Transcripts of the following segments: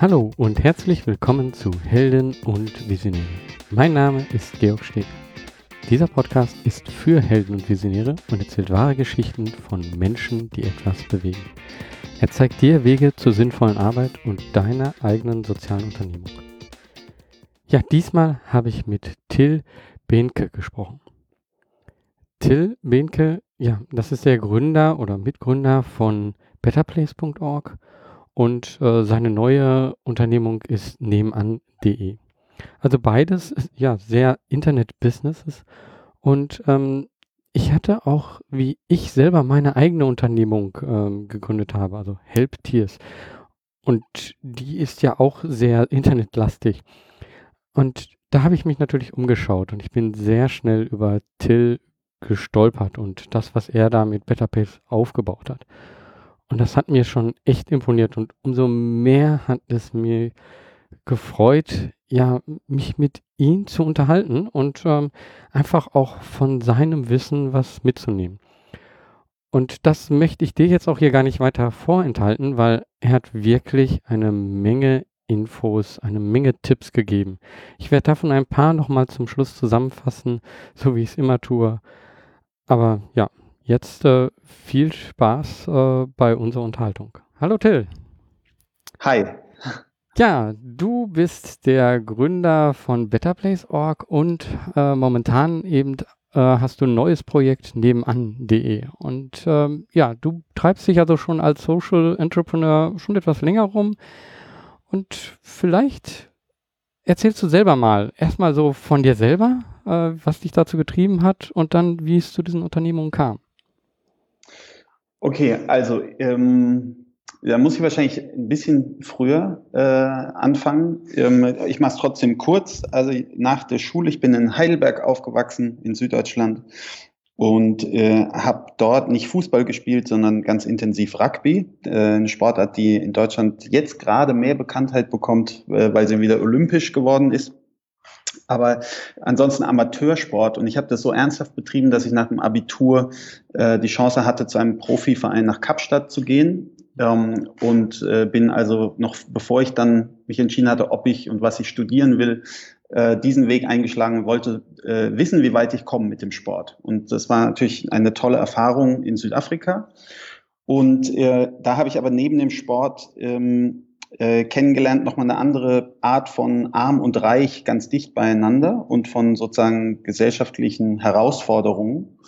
Hallo und herzlich willkommen zu Helden und Visionäre. Mein Name ist Georg Steg. Dieser Podcast ist für Helden und Visionäre und erzählt wahre Geschichten von Menschen, die etwas bewegen. Er zeigt dir Wege zur sinnvollen Arbeit und deiner eigenen sozialen Unternehmung. Ja, diesmal habe ich mit Till Behnke gesprochen. Till Behnke, ja, das ist der Gründer oder Mitgründer von betterplace.org und äh, seine neue Unternehmung ist nebenan.de. Also beides ja sehr Internet-Businesses und ähm, ich hatte auch, wie ich selber meine eigene Unternehmung ähm, gegründet habe, also Help Tears. Und die ist ja auch sehr internetlastig. Und da habe ich mich natürlich umgeschaut und ich bin sehr schnell über Till gestolpert und das, was er da mit Better Pace aufgebaut hat. Und das hat mir schon echt imponiert und umso mehr hat es mir gefreut, ja, mich mit ihm zu unterhalten und ähm, einfach auch von seinem Wissen was mitzunehmen. Und das möchte ich dir jetzt auch hier gar nicht weiter vorenthalten, weil er hat wirklich eine Menge Infos, eine Menge Tipps gegeben. Ich werde davon ein paar nochmal zum Schluss zusammenfassen, so wie ich es immer tue. Aber ja, Jetzt äh, viel Spaß äh, bei unserer Unterhaltung. Hallo Till. Hi. Ja, du bist der Gründer von BetterPlace.org und äh, momentan eben äh, hast du ein neues Projekt nebenan.de. Und ähm, ja, du treibst dich also schon als Social Entrepreneur schon etwas länger rum. Und vielleicht erzählst du selber mal, erstmal so von dir selber, äh, was dich dazu getrieben hat und dann, wie es zu diesen Unternehmungen kam. Okay, also ähm, da muss ich wahrscheinlich ein bisschen früher äh, anfangen. Ähm, ich mache es trotzdem kurz. Also nach der Schule, ich bin in Heidelberg aufgewachsen, in Süddeutschland und äh, habe dort nicht Fußball gespielt, sondern ganz intensiv Rugby, äh, eine Sportart, die in Deutschland jetzt gerade mehr Bekanntheit bekommt, äh, weil sie wieder olympisch geworden ist. Aber ansonsten Amateursport. Und ich habe das so ernsthaft betrieben, dass ich nach dem Abitur äh, die Chance hatte, zu einem Profiverein nach Kapstadt zu gehen. Ähm, und äh, bin also noch, bevor ich dann mich entschieden hatte, ob ich und was ich studieren will, äh, diesen Weg eingeschlagen wollte, äh, wissen, wie weit ich komme mit dem Sport. Und das war natürlich eine tolle Erfahrung in Südafrika. Und äh, da habe ich aber neben dem Sport ähm, äh, kennengelernt, nochmal eine andere Art von arm und reich ganz dicht beieinander und von sozusagen gesellschaftlichen Herausforderungen.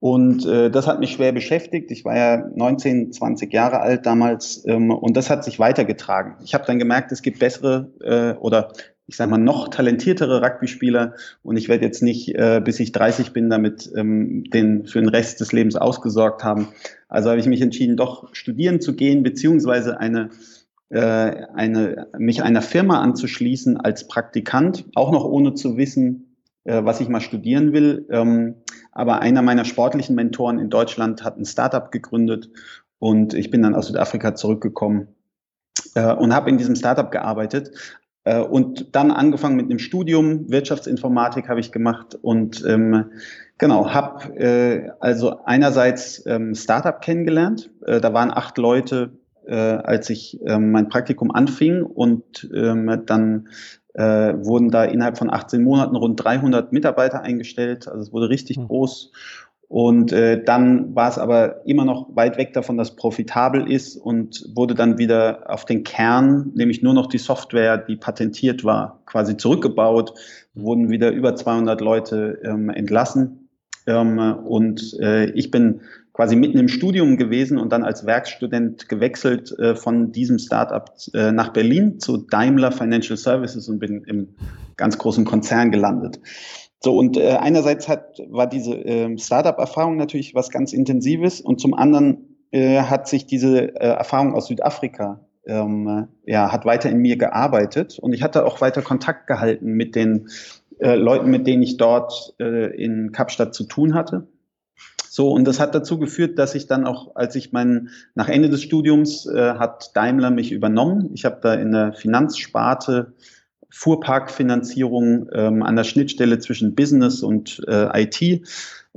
Und äh, das hat mich schwer beschäftigt. Ich war ja 19, 20 Jahre alt damals ähm, und das hat sich weitergetragen. Ich habe dann gemerkt, es gibt bessere äh, oder ich sage mal noch talentiertere Rugby-Spieler und ich werde jetzt nicht, äh, bis ich 30 bin, damit ähm, den für den Rest des Lebens ausgesorgt haben. Also habe ich mich entschieden, doch studieren zu gehen beziehungsweise eine eine, mich einer Firma anzuschließen als Praktikant, auch noch ohne zu wissen, äh, was ich mal studieren will. Ähm, aber einer meiner sportlichen Mentoren in Deutschland hat ein Startup gegründet und ich bin dann aus Südafrika zurückgekommen äh, und habe in diesem Startup gearbeitet. Äh, und dann angefangen mit einem Studium, Wirtschaftsinformatik habe ich gemacht und ähm, genau, habe äh, also einerseits ähm, Startup kennengelernt. Äh, da waren acht Leute äh, als ich ähm, mein Praktikum anfing und ähm, dann äh, wurden da innerhalb von 18 Monaten rund 300 Mitarbeiter eingestellt. Also es wurde richtig mhm. groß. Und äh, dann war es aber immer noch weit weg davon, dass profitabel ist und wurde dann wieder auf den Kern, nämlich nur noch die Software, die patentiert war, quasi zurückgebaut, wurden wieder über 200 Leute ähm, entlassen. Ähm, und äh, ich bin quasi mitten im Studium gewesen und dann als Werkstudent gewechselt äh, von diesem Startup äh, nach Berlin zu Daimler Financial Services und bin im ganz großen Konzern gelandet. So, und äh, einerseits hat, war diese äh, Startup-Erfahrung natürlich was ganz Intensives und zum anderen äh, hat sich diese äh, Erfahrung aus Südafrika ähm, ja, hat weiter in mir gearbeitet und ich hatte auch weiter Kontakt gehalten mit den äh, Leuten, mit denen ich dort äh, in Kapstadt zu tun hatte. So, und das hat dazu geführt, dass ich dann auch, als ich mein, nach Ende des Studiums äh, hat Daimler mich übernommen. Ich habe da in der Finanzsparte Fuhrparkfinanzierung ähm, an der Schnittstelle zwischen Business und äh, IT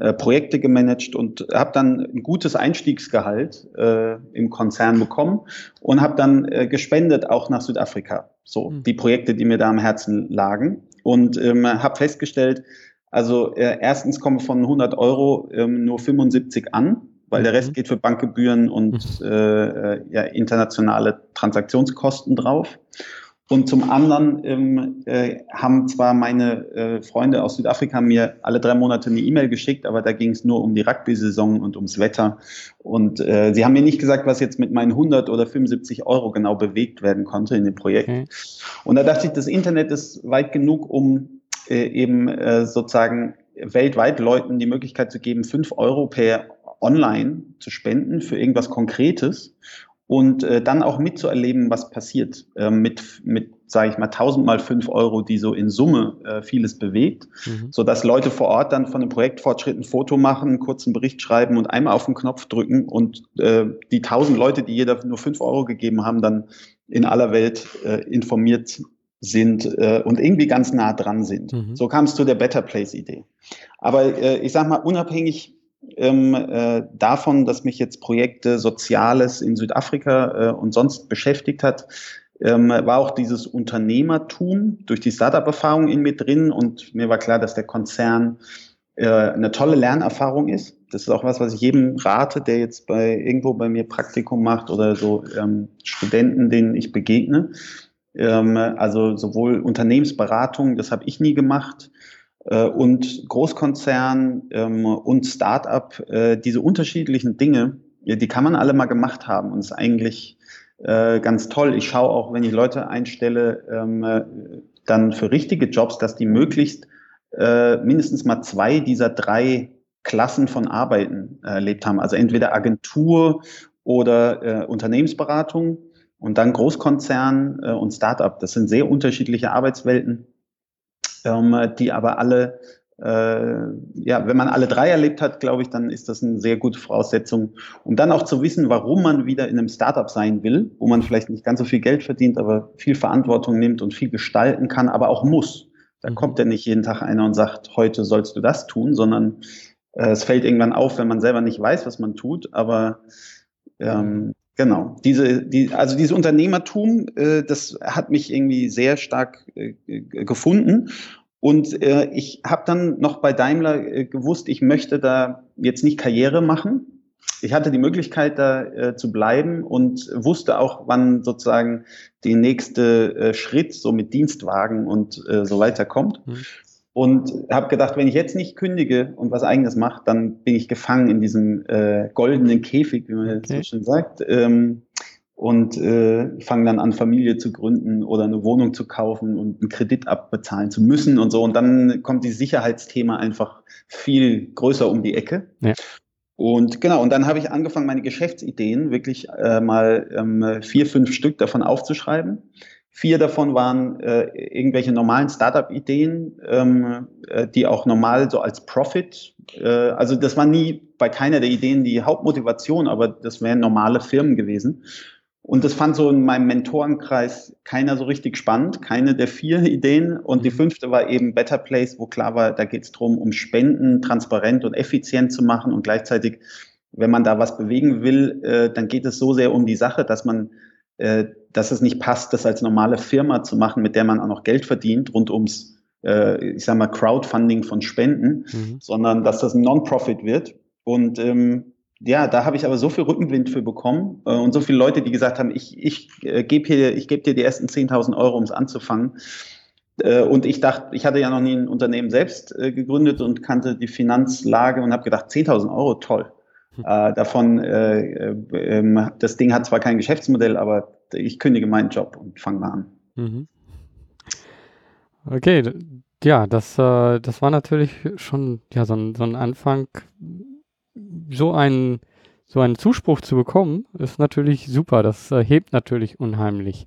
äh, Projekte gemanagt und habe dann ein gutes Einstiegsgehalt äh, im Konzern bekommen und habe dann äh, gespendet auch nach Südafrika. So mhm. die Projekte, die mir da am Herzen lagen und ähm, habe festgestellt, also äh, erstens kommen von 100 Euro ähm, nur 75 an, weil der Rest mhm. geht für Bankgebühren und mhm. äh, äh, ja, internationale Transaktionskosten drauf. Und zum anderen ähm, äh, haben zwar meine äh, Freunde aus Südafrika mir alle drei Monate eine E-Mail geschickt, aber da ging es nur um die Rugby-Saison und ums Wetter. Und äh, sie haben mir nicht gesagt, was jetzt mit meinen 100 oder 75 Euro genau bewegt werden konnte in dem Projekt. Okay. Und da dachte ich, das Internet ist weit genug, um äh, eben äh, sozusagen weltweit Leuten die Möglichkeit zu geben, 5 Euro per Online zu spenden für irgendwas Konkretes und äh, dann auch mitzuerleben, was passiert äh, mit, mit sage ich mal, 1000 mal 5 Euro, die so in Summe äh, vieles bewegt, mhm. sodass Leute vor Ort dann von dem Projektfortschritt ein Foto machen, einen kurzen Bericht schreiben und einmal auf den Knopf drücken und äh, die 1000 Leute, die jeder nur 5 Euro gegeben haben, dann in aller Welt äh, informiert sind äh, und irgendwie ganz nah dran sind. Mhm. So kam es zu der Better Place Idee. Aber ich sage mal, unabhängig ähm, äh, davon, dass mich jetzt Projekte Soziales in Südafrika äh, und sonst beschäftigt hat, ähm, war auch dieses Unternehmertum durch die Startup-Erfahrung in mir drin und mir war klar, dass der Konzern äh, eine tolle Lernerfahrung ist. Das ist auch was, was ich jedem rate, der jetzt bei irgendwo bei mir Praktikum macht oder so ähm, Studenten, denen ich begegne. Ähm, also sowohl Unternehmensberatung, das habe ich nie gemacht, und Großkonzern ähm, und Start-up, äh, diese unterschiedlichen Dinge, die kann man alle mal gemacht haben und ist eigentlich äh, ganz toll. Ich schaue auch, wenn ich Leute einstelle, ähm, dann für richtige Jobs, dass die möglichst mindestens mal zwei dieser drei Klassen von Arbeiten erlebt haben. Also entweder Agentur oder Unternehmensberatung und dann Großkonzern und Startup. Das sind sehr unterschiedliche Arbeitswelten ähm, die aber alle, äh, ja, wenn man alle drei erlebt hat, glaube ich, dann ist das eine sehr gute Voraussetzung, um dann auch zu wissen, warum man wieder in einem Startup sein will, wo man vielleicht nicht ganz so viel Geld verdient, aber viel Verantwortung nimmt und viel gestalten kann, aber auch muss. Da mhm. kommt ja nicht jeden Tag einer und sagt, heute sollst du das tun, sondern äh, es fällt irgendwann auf, wenn man selber nicht weiß, was man tut, aber ähm, Genau, diese, die, also dieses Unternehmertum, äh, das hat mich irgendwie sehr stark äh, gefunden. Und äh, ich habe dann noch bei Daimler äh, gewusst, ich möchte da jetzt nicht Karriere machen. Ich hatte die Möglichkeit, da äh, zu bleiben und wusste auch, wann sozusagen der nächste äh, Schritt so mit Dienstwagen und äh, so weiter kommt. Mhm. Und habe gedacht, wenn ich jetzt nicht kündige und was eigenes mache, dann bin ich gefangen in diesem äh, goldenen Käfig, wie man jetzt okay. so schön sagt. Ähm, und äh, fange dann an, Familie zu gründen oder eine Wohnung zu kaufen und einen Kredit abbezahlen zu müssen und so. Und dann kommt die Sicherheitsthema einfach viel größer um die Ecke. Ja. Und genau, und dann habe ich angefangen, meine Geschäftsideen wirklich äh, mal ähm, vier, fünf Stück davon aufzuschreiben Vier davon waren äh, irgendwelche normalen Startup-Ideen, ähm, äh, die auch normal so als Profit, äh, also das war nie bei keiner der Ideen die Hauptmotivation, aber das wären normale Firmen gewesen. Und das fand so in meinem Mentorenkreis keiner so richtig spannend, keine der vier Ideen. Und die mhm. fünfte war eben Better Place, wo klar war, da geht es darum, um Spenden transparent und effizient zu machen und gleichzeitig, wenn man da was bewegen will, äh, dann geht es so sehr um die Sache, dass man äh, dass es nicht passt, das als normale Firma zu machen, mit der man auch noch Geld verdient, rund ums, äh, ich sag mal, Crowdfunding von Spenden, mhm. sondern dass das ein Non-Profit wird. Und ähm, ja, da habe ich aber so viel Rückenwind für bekommen äh, und so viele Leute, die gesagt haben, ich, ich äh, gebe hier, ich gebe dir die ersten 10.000 Euro, um es anzufangen. Äh, und ich dachte, ich hatte ja noch nie ein Unternehmen selbst äh, gegründet und kannte die Finanzlage und habe gedacht, 10.000 Euro, toll. Äh, davon, äh, äh, das Ding hat zwar kein Geschäftsmodell, aber ich kündige meinen Job und fange mal an. Mhm. Okay, ja, das, äh, das war natürlich schon ja, so, ein, so ein Anfang. So ein so einen Zuspruch zu bekommen, ist natürlich super. Das äh, hebt natürlich unheimlich.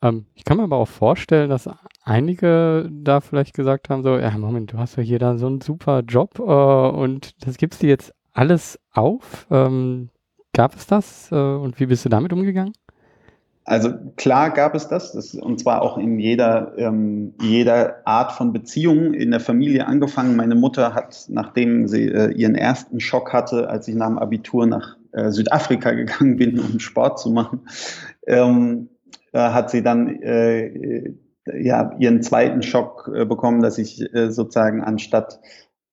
Ähm, ich kann mir aber auch vorstellen, dass einige da vielleicht gesagt haben: so, ja, Moment, du hast ja hier da so einen super Job äh, und das gibst du jetzt alles auf? Ähm, gab es das äh, und wie bist du damit umgegangen? also klar gab es das, das und zwar auch in jeder, ähm, jeder Art von Beziehung in der Familie angefangen. Meine Mutter hat, nachdem sie äh, ihren ersten Schock hatte, als ich nach dem Abitur nach äh, Südafrika gegangen bin, um Sport zu machen, ähm, äh, hat sie dann äh, ja, ihren zweiten Schock äh, bekommen, dass ich äh, sozusagen anstatt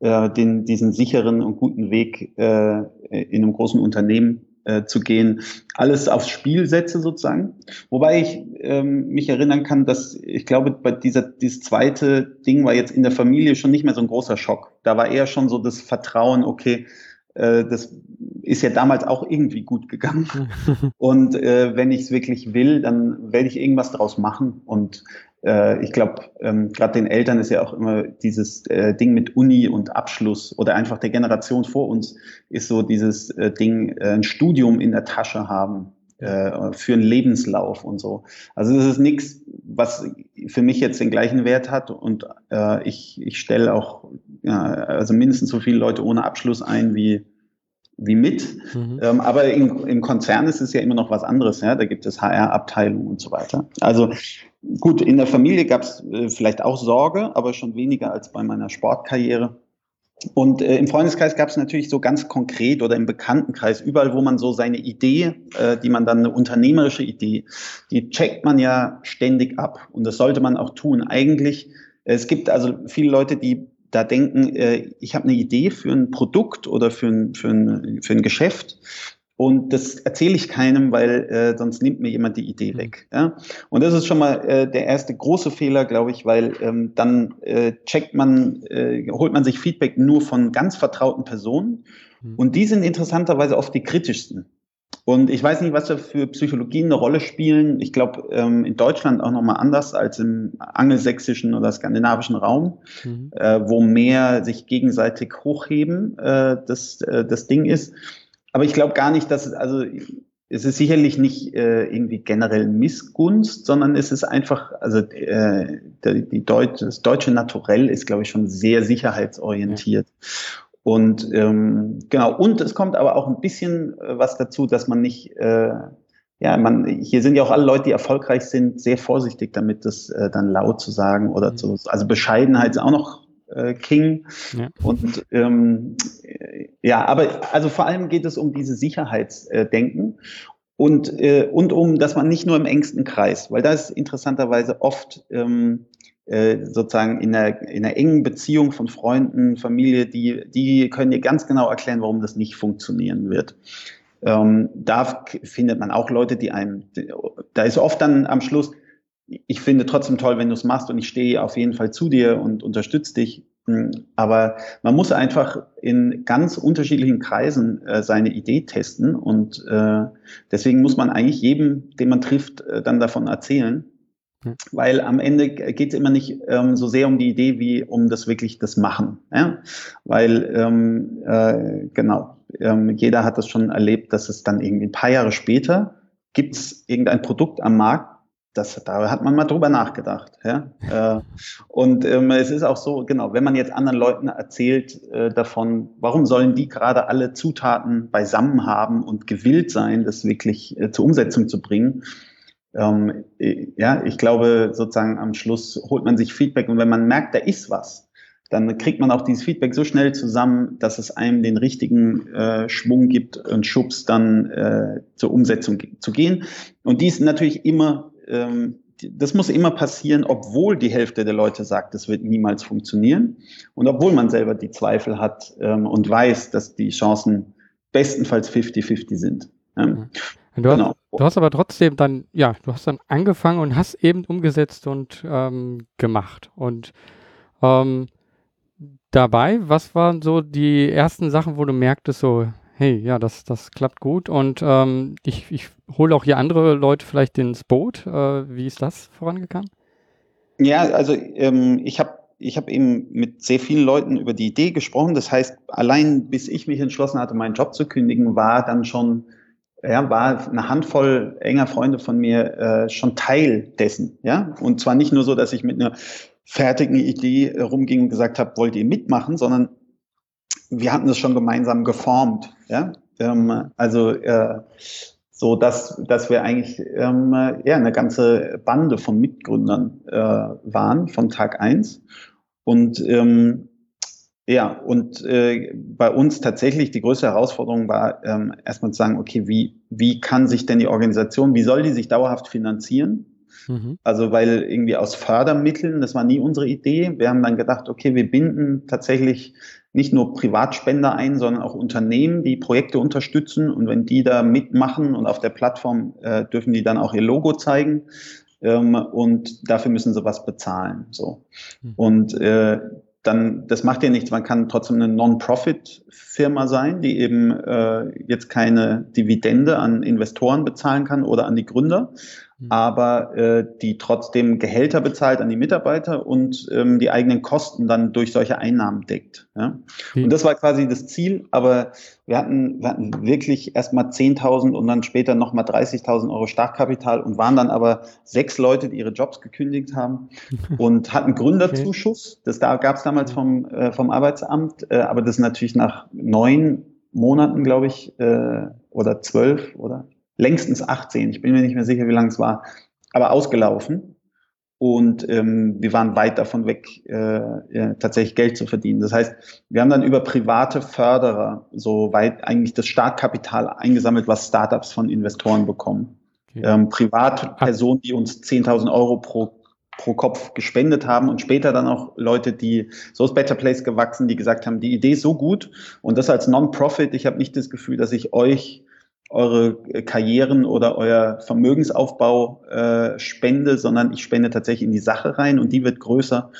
den, diesen sicheren und guten Weg in einem großen Unternehmen äh, zu gehen, alles aufs Spiel setze sozusagen. Wobei ich ähm, mich erinnern kann, dass ich glaube, bei dieser dieses zweite Ding war jetzt in der Familie schon nicht mehr so ein großer Schock. Da war eher schon so das Vertrauen, okay, äh, das ist ja damals auch irgendwie gut gegangen. Und äh, wenn ich es wirklich will, dann werde ich irgendwas draus machen. Und äh, ich glaube, ähm, gerade den Eltern ist ja auch immer dieses äh, Ding mit Uni und Abschluss oder einfach der Generation vor uns ist so dieses äh, Ding, äh, ein Studium in der Tasche haben äh, für einen Lebenslauf und so. Also das ist nichts, was für mich jetzt den gleichen Wert hat und äh, ich, ich stelle auch ja, also mindestens so viele Leute ohne Abschluss ein wie wie mit. Mhm. Ähm, aber im, im Konzern ist es ja immer noch was anderes. Ja? Da gibt es HR-Abteilungen und so weiter. Also gut, in der Familie gab es äh, vielleicht auch Sorge, aber schon weniger als bei meiner Sportkarriere. Und äh, im Freundeskreis gab es natürlich so ganz konkret oder im Bekanntenkreis, überall, wo man so seine Idee, äh, die man dann eine unternehmerische Idee, die checkt man ja ständig ab. Und das sollte man auch tun. Eigentlich, es gibt also viele Leute, die da denken, äh, ich habe eine Idee für ein Produkt oder für ein, für ein, für ein Geschäft und das erzähle ich keinem, weil äh, sonst nimmt mir jemand die Idee mhm. weg. Ja? Und das ist schon mal äh, der erste große Fehler, glaube ich, weil ähm, dann äh, checkt man, äh, holt man sich Feedback nur von ganz vertrauten Personen. Mhm. Und die sind interessanterweise oft die kritischsten. Und ich weiß nicht, was da für Psychologien eine Rolle spielen. Ich glaube, ähm, in Deutschland auch nochmal anders als im angelsächsischen oder skandinavischen Raum, mhm. äh, wo mehr sich gegenseitig hochheben äh, das, äh, das Ding ist. Aber ich glaube gar nicht, dass es, also es ist sicherlich nicht äh, irgendwie generell Missgunst, sondern es ist einfach, also äh, die, Deut das deutsche Naturell ist, glaube ich, schon sehr sicherheitsorientiert. Ja. Und ähm, genau, und es kommt aber auch ein bisschen äh, was dazu, dass man nicht, äh, ja, man, hier sind ja auch alle Leute, die erfolgreich sind, sehr vorsichtig damit, das äh, dann laut zu sagen oder mhm. zu, also Bescheidenheit ist auch noch äh, King. Ja. Und ähm, ja, aber also vor allem geht es um diese Sicherheitsdenken. Und, äh, und um, dass man nicht nur im engsten Kreis, weil da ist interessanterweise oft ähm, äh, sozusagen in einer, in einer engen Beziehung von Freunden, Familie, die, die können dir ganz genau erklären, warum das nicht funktionieren wird. Ähm, da findet man auch Leute, die einem, da ist oft dann am Schluss, ich finde trotzdem toll, wenn du es machst und ich stehe auf jeden Fall zu dir und unterstütze dich. Hm, aber man muss einfach in ganz unterschiedlichen Kreisen äh, seine Idee testen und äh, deswegen muss man eigentlich jedem, den man trifft, äh, dann davon erzählen. Weil am Ende geht es immer nicht ähm, so sehr um die Idee wie um das wirklich das Machen. Ja? Weil ähm, äh, genau, ähm, jeder hat das schon erlebt, dass es dann irgendwie ein paar Jahre später gibt es irgendein Produkt am Markt, das, da hat man mal drüber nachgedacht. Ja? äh, und ähm, es ist auch so, genau, wenn man jetzt anderen Leuten erzählt äh, davon, warum sollen die gerade alle Zutaten beisammen haben und gewillt sein, das wirklich äh, zur Umsetzung zu bringen, ähm, ja, ich glaube, sozusagen am Schluss holt man sich Feedback und wenn man merkt, da ist was, dann kriegt man auch dieses Feedback so schnell zusammen, dass es einem den richtigen äh, Schwung gibt und Schubs dann äh, zur Umsetzung zu gehen. Und dies natürlich immer, ähm, das muss immer passieren, obwohl die Hälfte der Leute sagt, das wird niemals funktionieren und obwohl man selber die Zweifel hat ähm, und weiß, dass die Chancen bestenfalls 50-50 sind. Ähm, Du, genau. Du hast aber trotzdem dann, ja, du hast dann angefangen und hast eben umgesetzt und ähm, gemacht. Und ähm, dabei, was waren so die ersten Sachen, wo du merktest, so, hey, ja, das, das klappt gut und ähm, ich, ich hole auch hier andere Leute vielleicht ins Boot. Äh, wie ist das vorangegangen? Ja, also ähm, ich habe ich habe eben mit sehr vielen Leuten über die Idee gesprochen. Das heißt, allein bis ich mich entschlossen hatte, meinen Job zu kündigen, war dann schon ja, war eine Handvoll enger Freunde von mir äh, schon Teil dessen. Ja? Und zwar nicht nur so, dass ich mit einer fertigen Idee rumging und gesagt habe, wollt ihr mitmachen, sondern wir hatten das schon gemeinsam geformt. Ja? Ähm, also äh, so dass, dass wir eigentlich ähm, ja, eine ganze Bande von Mitgründern äh, waren von Tag eins Und ähm, ja, und äh, bei uns tatsächlich die größte Herausforderung war, ähm, erstmal zu sagen, okay, wie, wie kann sich denn die Organisation, wie soll die sich dauerhaft finanzieren? Mhm. Also weil irgendwie aus Fördermitteln, das war nie unsere Idee. Wir haben dann gedacht, okay, wir binden tatsächlich nicht nur Privatspender ein, sondern auch Unternehmen, die Projekte unterstützen. Und wenn die da mitmachen und auf der Plattform äh, dürfen die dann auch ihr Logo zeigen. Ähm, und dafür müssen sie was bezahlen. So. Mhm. Und äh, dann, das macht ja nichts. Man kann trotzdem eine Non-Profit-Firma sein, die eben äh, jetzt keine Dividende an Investoren bezahlen kann oder an die Gründer. Aber äh, die trotzdem Gehälter bezahlt an die Mitarbeiter und ähm, die eigenen Kosten dann durch solche Einnahmen deckt. Ja? Mhm. Und das war quasi das Ziel, aber wir hatten, wir hatten wirklich erstmal 10.000 und dann später nochmal 30.000 Euro Startkapital und waren dann aber sechs Leute, die ihre Jobs gekündigt haben und hatten Gründerzuschuss. Das da gab es damals vom, äh, vom Arbeitsamt, äh, aber das ist natürlich nach neun Monaten, glaube ich, äh, oder zwölf oder längstens 18, ich bin mir nicht mehr sicher, wie lange es war, aber ausgelaufen. Und ähm, wir waren weit davon weg, äh, äh, tatsächlich Geld zu verdienen. Das heißt, wir haben dann über private Förderer so weit eigentlich das Startkapital eingesammelt, was Startups von Investoren bekommen. Okay. Ähm, Privatpersonen, die uns 10.000 Euro pro pro Kopf gespendet haben und später dann auch Leute, die so ist Better Place gewachsen, die gesagt haben, die Idee ist so gut und das als Non-Profit. Ich habe nicht das Gefühl, dass ich euch eure Karrieren oder euer Vermögensaufbau äh, spende, sondern ich spende tatsächlich in die Sache rein und die wird größer.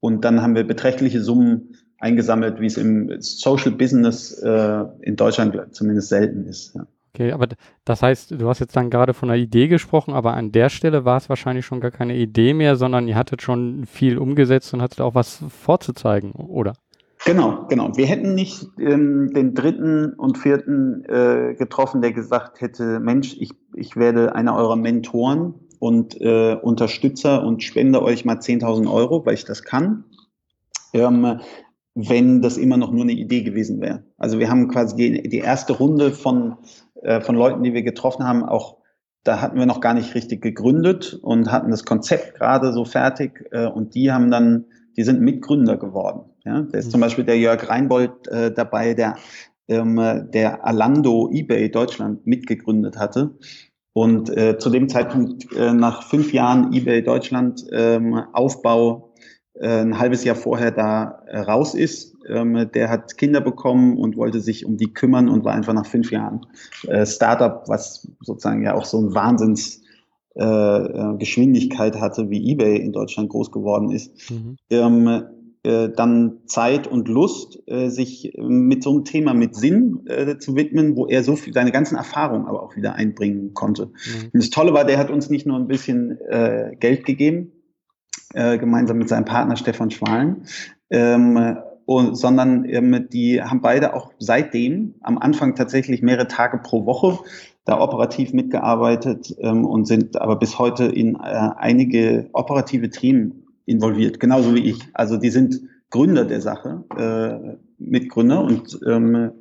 Und dann haben wir beträchtliche Summen eingesammelt, wie es im Social Business äh, in Deutschland zumindest selten ist. Ja. Okay, aber das heißt, du hast jetzt dann gerade von einer Idee gesprochen, aber an der Stelle war es wahrscheinlich schon gar keine Idee mehr, sondern ihr hattet schon viel umgesetzt und hattet auch was vorzuzeigen, oder? Genau, genau. Wir hätten nicht ähm, den dritten und vierten äh, getroffen, der gesagt hätte, Mensch, ich, ich werde einer eurer Mentoren und äh, Unterstützer und spende euch mal 10.000 Euro, weil ich das kann, ähm, wenn das immer noch nur eine Idee gewesen wäre. Also wir haben quasi die, die erste Runde von, äh, von Leuten, die wir getroffen haben, auch da hatten wir noch gar nicht richtig gegründet und hatten das Konzept gerade so fertig äh, und die haben dann die sind Mitgründer geworden. Ja? Da ist mhm. zum Beispiel der Jörg Reinbold äh, dabei, der, ähm, der Alando eBay Deutschland mitgegründet hatte. Und äh, zu dem Zeitpunkt, äh, nach fünf Jahren eBay Deutschland ähm, Aufbau, äh, ein halbes Jahr vorher da äh, raus ist. Ähm, der hat Kinder bekommen und wollte sich um die kümmern und war einfach nach fünf Jahren äh, Startup, was sozusagen ja auch so ein Wahnsinns Geschwindigkeit hatte, wie eBay in Deutschland groß geworden ist, mhm. Äh, dann Zeit und Lust, äh, sich mit so einem Thema mit Sinn äh, zu widmen, wo er so viel, seine ganzen Erfahrungen aber auch wieder einbringen konnte. Mhm. Und das Tolle war, der hat uns nicht nur ein bisschen äh, Geld gegeben, äh, gemeinsam mit seinem Partner Stefan Schwalen, ähm, und, sondern ähm, die haben beide auch seitdem am Anfang tatsächlich mehrere Tage pro Woche da operativ mitgearbeitet ähm, und sind aber bis heute in äh, einige operative Themen involviert, genauso wie ich. Also die sind Gründer der Sache, äh, Mitgründer und ähm,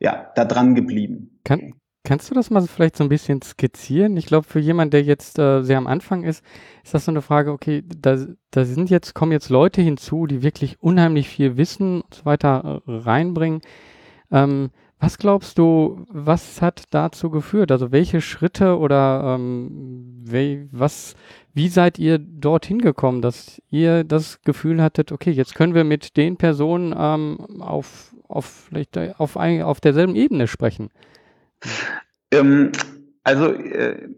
ja, da dran geblieben. Kann, kannst du das mal vielleicht so ein bisschen skizzieren? Ich glaube, für jemanden, der jetzt äh, sehr am Anfang ist, ist das so eine Frage, okay, da, da sind jetzt, kommen jetzt Leute hinzu, die wirklich unheimlich viel Wissen und so weiter äh, reinbringen. Ähm, was glaubst du, was hat dazu geführt? Also welche Schritte oder ähm, we, was, wie seid ihr dorthin gekommen, dass ihr das Gefühl hattet, okay, jetzt können wir mit den Personen ähm, auf, auf, vielleicht auf, ein, auf derselben Ebene sprechen? Ähm, also äh,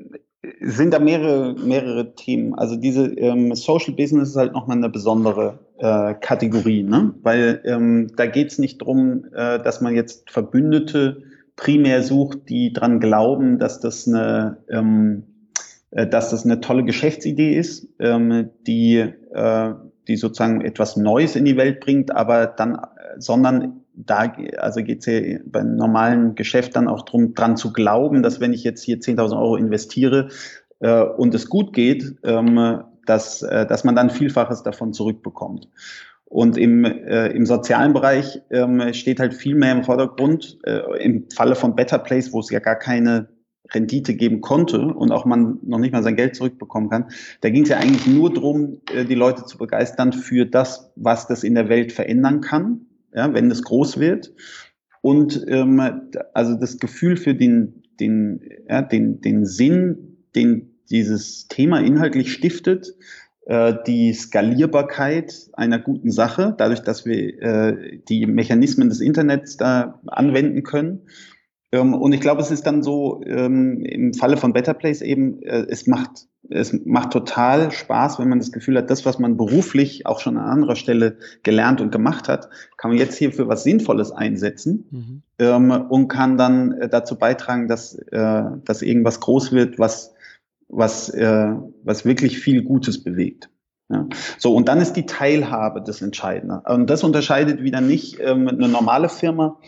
sind da mehrere, mehrere Themen. Also diese ähm, Social Business ist halt nochmal eine besondere äh, Kategorie, ne? weil ähm, da geht es nicht drum, äh, dass man jetzt Verbündete primär sucht, die dran glauben, dass das eine, ähm, äh, dass das eine tolle Geschäftsidee ist, ähm, die, äh, die sozusagen etwas Neues in die Welt bringt, aber dann, äh, sondern da also geht es ja beim normalen Geschäft dann auch drum, dran zu glauben, dass wenn ich jetzt hier 10.000 Euro investiere äh, und es gut geht, ähm, dass, äh, dass man dann Vielfaches davon zurückbekommt. Und im, äh, im sozialen Bereich ähm, steht halt viel mehr im Vordergrund. Äh, Im Falle von Better Place, wo es ja gar keine Rendite geben konnte und auch man noch nicht mal sein Geld zurückbekommen kann, da ging es ja eigentlich nur darum, äh, die Leute zu begeistern für das, was das in der Welt verändern kann, ja, wenn es groß wird. Und ähm, also das Gefühl für den, den, ja, den, den Sinn, den dieses Thema inhaltlich stiftet, äh, die Skalierbarkeit einer guten Sache, dadurch, dass wir äh, die Mechanismen des Internets da anwenden können und ich glaube, es ist dann so ähm, im Falle von Better Place eben, äh, es macht es macht total Spaß, wenn man das Gefühl hat, das, was man beruflich auch schon an anderer Stelle gelernt und gemacht hat, kann man jetzt hier für was Sinnvolles einsetzen mhm. ähm, und kann dann äh, dazu beitragen, dass, äh, dass irgendwas groß wird, was, was, was wirklich viel Gutes bewegt. Ja. So, und dann ist die Teilhabe das Entscheidende. Und das unterscheidet wieder nicht ähm, eine normale Firma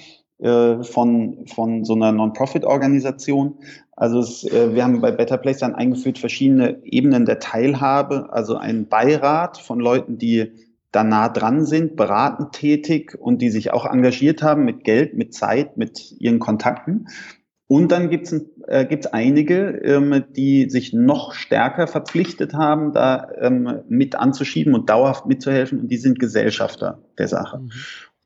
äh, von, von so einer Non-Profit-Organisation. Also es, äh, wir haben bei Better Place dann eingeführt verschiedene Ebenen der Teilhabe, also einen Beirat von Leuten, die da nah dran sind, beratend tätig und die sich auch engagiert haben mit Geld, mit Zeit, mit ihren Kontakten. Und dann gibt es äh, gibt's einige, ähm, die sich noch stärker verpflichtet haben, da ähm, mit anzuschieben und dauerhaft mitzuhelfen. Und die sind Gesellschafter der Sache. Mhm.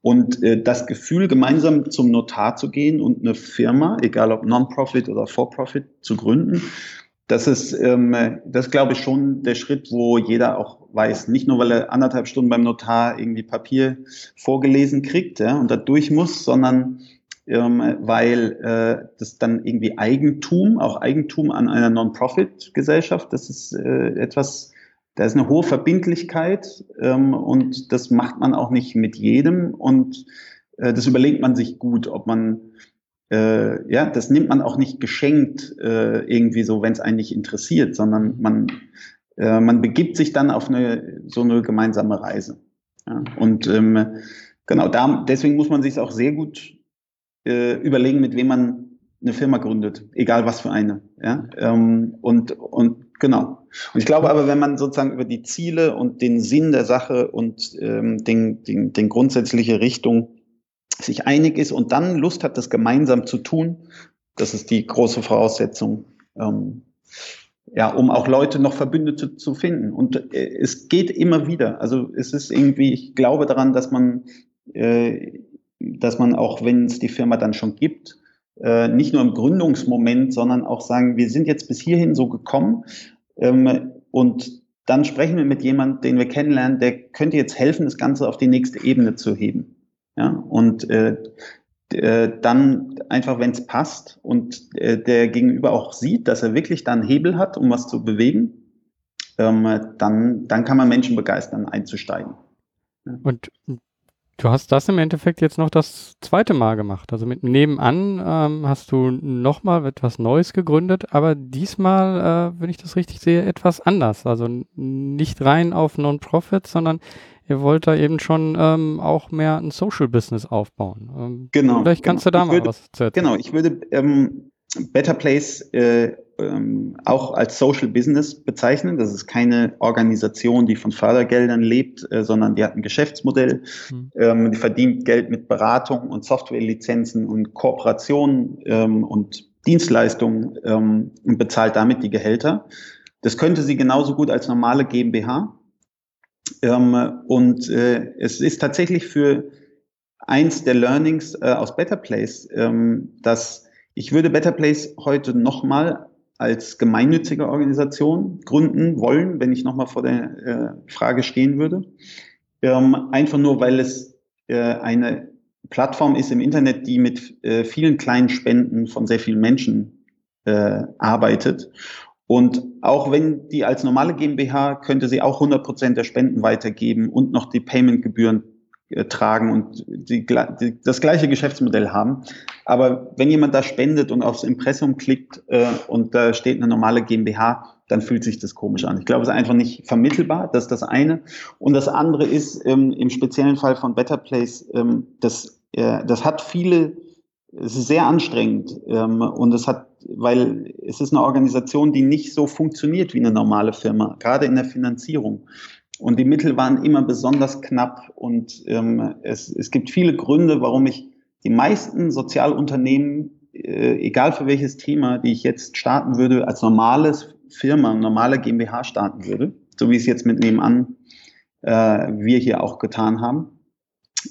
Und äh, das Gefühl, gemeinsam zum Notar zu gehen und eine Firma, egal ob Non-Profit oder For-Profit, zu gründen, das ist, ähm, das glaube ich schon der Schritt, wo jeder auch weiß, nicht nur weil er anderthalb Stunden beim Notar irgendwie Papier vorgelesen kriegt ja, und da durch muss, sondern ähm, weil äh, das dann irgendwie Eigentum, auch Eigentum an einer Non-Profit-Gesellschaft, das ist äh, etwas, da ist eine hohe Verbindlichkeit ähm, und das macht man auch nicht mit jedem und äh, das überlegt man sich gut, ob man äh, ja, das nimmt man auch nicht geschenkt äh, irgendwie so, wenn es einen nicht interessiert, sondern man äh, man begibt sich dann auf eine so eine gemeinsame Reise. Ja? Und ähm, genau, da, deswegen muss man sich auch sehr gut äh, überlegen, mit wem man eine Firma gründet, egal was für eine. Ja? Ähm, und, und genau. Und ich glaube aber, wenn man sozusagen über die Ziele und den Sinn der Sache und ähm, den, den, den grundsätzliche Richtung sich einig ist und dann Lust hat, das gemeinsam zu tun, das ist die große Voraussetzung, ähm, ja, um auch Leute noch Verbündete zu finden. Und äh, es geht immer wieder. Also es ist irgendwie, ich glaube daran, dass man, äh, dass man auch, wenn es die Firma dann schon gibt, äh, nicht nur im Gründungsmoment, sondern auch sagen, wir sind jetzt bis hierhin so gekommen ähm, und dann sprechen wir mit jemandem, den wir kennenlernen, der könnte jetzt helfen, das Ganze auf die nächste Ebene zu heben. Ja, und äh, äh, dann einfach, wenn es passt und äh, der Gegenüber auch sieht, dass er wirklich dann Hebel hat, um was zu bewegen, ähm, dann, dann kann man Menschen begeistern, einzusteigen. Und Du hast das im Endeffekt jetzt noch das zweite Mal gemacht. Also mit nebenan ähm, hast du nochmal etwas Neues gegründet, aber diesmal, äh, wenn ich das richtig sehe, etwas anders. Also nicht rein auf Non-Profit, sondern ihr wollt da eben schon ähm, auch mehr ein Social Business aufbauen. Ähm, genau. Vielleicht kannst genau. du da mal würde, was zu erzählen. Genau, ich würde ähm, Better Place äh, ähm, auch als Social Business bezeichnen. Das ist keine Organisation, die von Fördergeldern lebt, äh, sondern die hat ein Geschäftsmodell. Mhm. Ähm, die verdient Geld mit Beratung und Softwarelizenzen und Kooperationen ähm, und Dienstleistungen ähm, und bezahlt damit die Gehälter. Das könnte sie genauso gut als normale GmbH. Ähm, und äh, es ist tatsächlich für eins der Learnings äh, aus Better Place, ähm, dass ich würde Better Place heute nochmal als gemeinnützige Organisation gründen wollen, wenn ich nochmal vor der äh, Frage stehen würde. Ähm, einfach nur, weil es äh, eine Plattform ist im Internet, die mit äh, vielen kleinen Spenden von sehr vielen Menschen äh, arbeitet. Und auch wenn die als normale GmbH könnte sie auch 100 Prozent der Spenden weitergeben und noch die Paymentgebühren äh, tragen und die, die, das gleiche Geschäftsmodell haben. Aber wenn jemand da spendet und aufs Impressum klickt äh, und da steht eine normale GmbH, dann fühlt sich das komisch an. Ich glaube, es ist einfach nicht vermittelbar. Das ist das eine. Und das andere ist ähm, im speziellen Fall von Better Place, ähm, das, äh, das hat viele, es ist sehr anstrengend ähm, und es hat, weil es ist eine Organisation, die nicht so funktioniert wie eine normale Firma, gerade in der Finanzierung. Und die Mittel waren immer besonders knapp. Und ähm, es, es gibt viele Gründe, warum ich die meisten Sozialunternehmen äh, egal für welches Thema, die ich jetzt starten würde, als normales Firma, normale GmbH starten würde, so wie es jetzt mit nebenan äh, wir hier auch getan haben.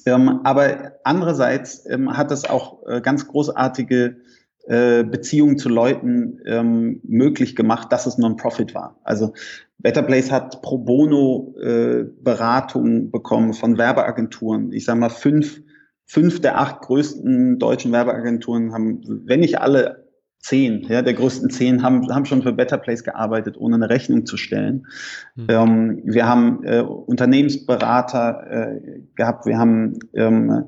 Ähm, aber andererseits ähm, hat es auch äh, ganz großartige äh, Beziehungen zu Leuten ähm, möglich gemacht, dass es Non-Profit war. Also Better Place hat pro bono äh, Beratungen bekommen von Werbeagenturen. Ich sage mal, fünf, fünf der acht größten deutschen Werbeagenturen haben, wenn nicht alle zehn, ja, der größten zehn haben, haben schon für Better Place gearbeitet, ohne eine Rechnung zu stellen. Mhm. Ähm, wir haben äh, Unternehmensberater äh, gehabt, wir haben ähm, äh,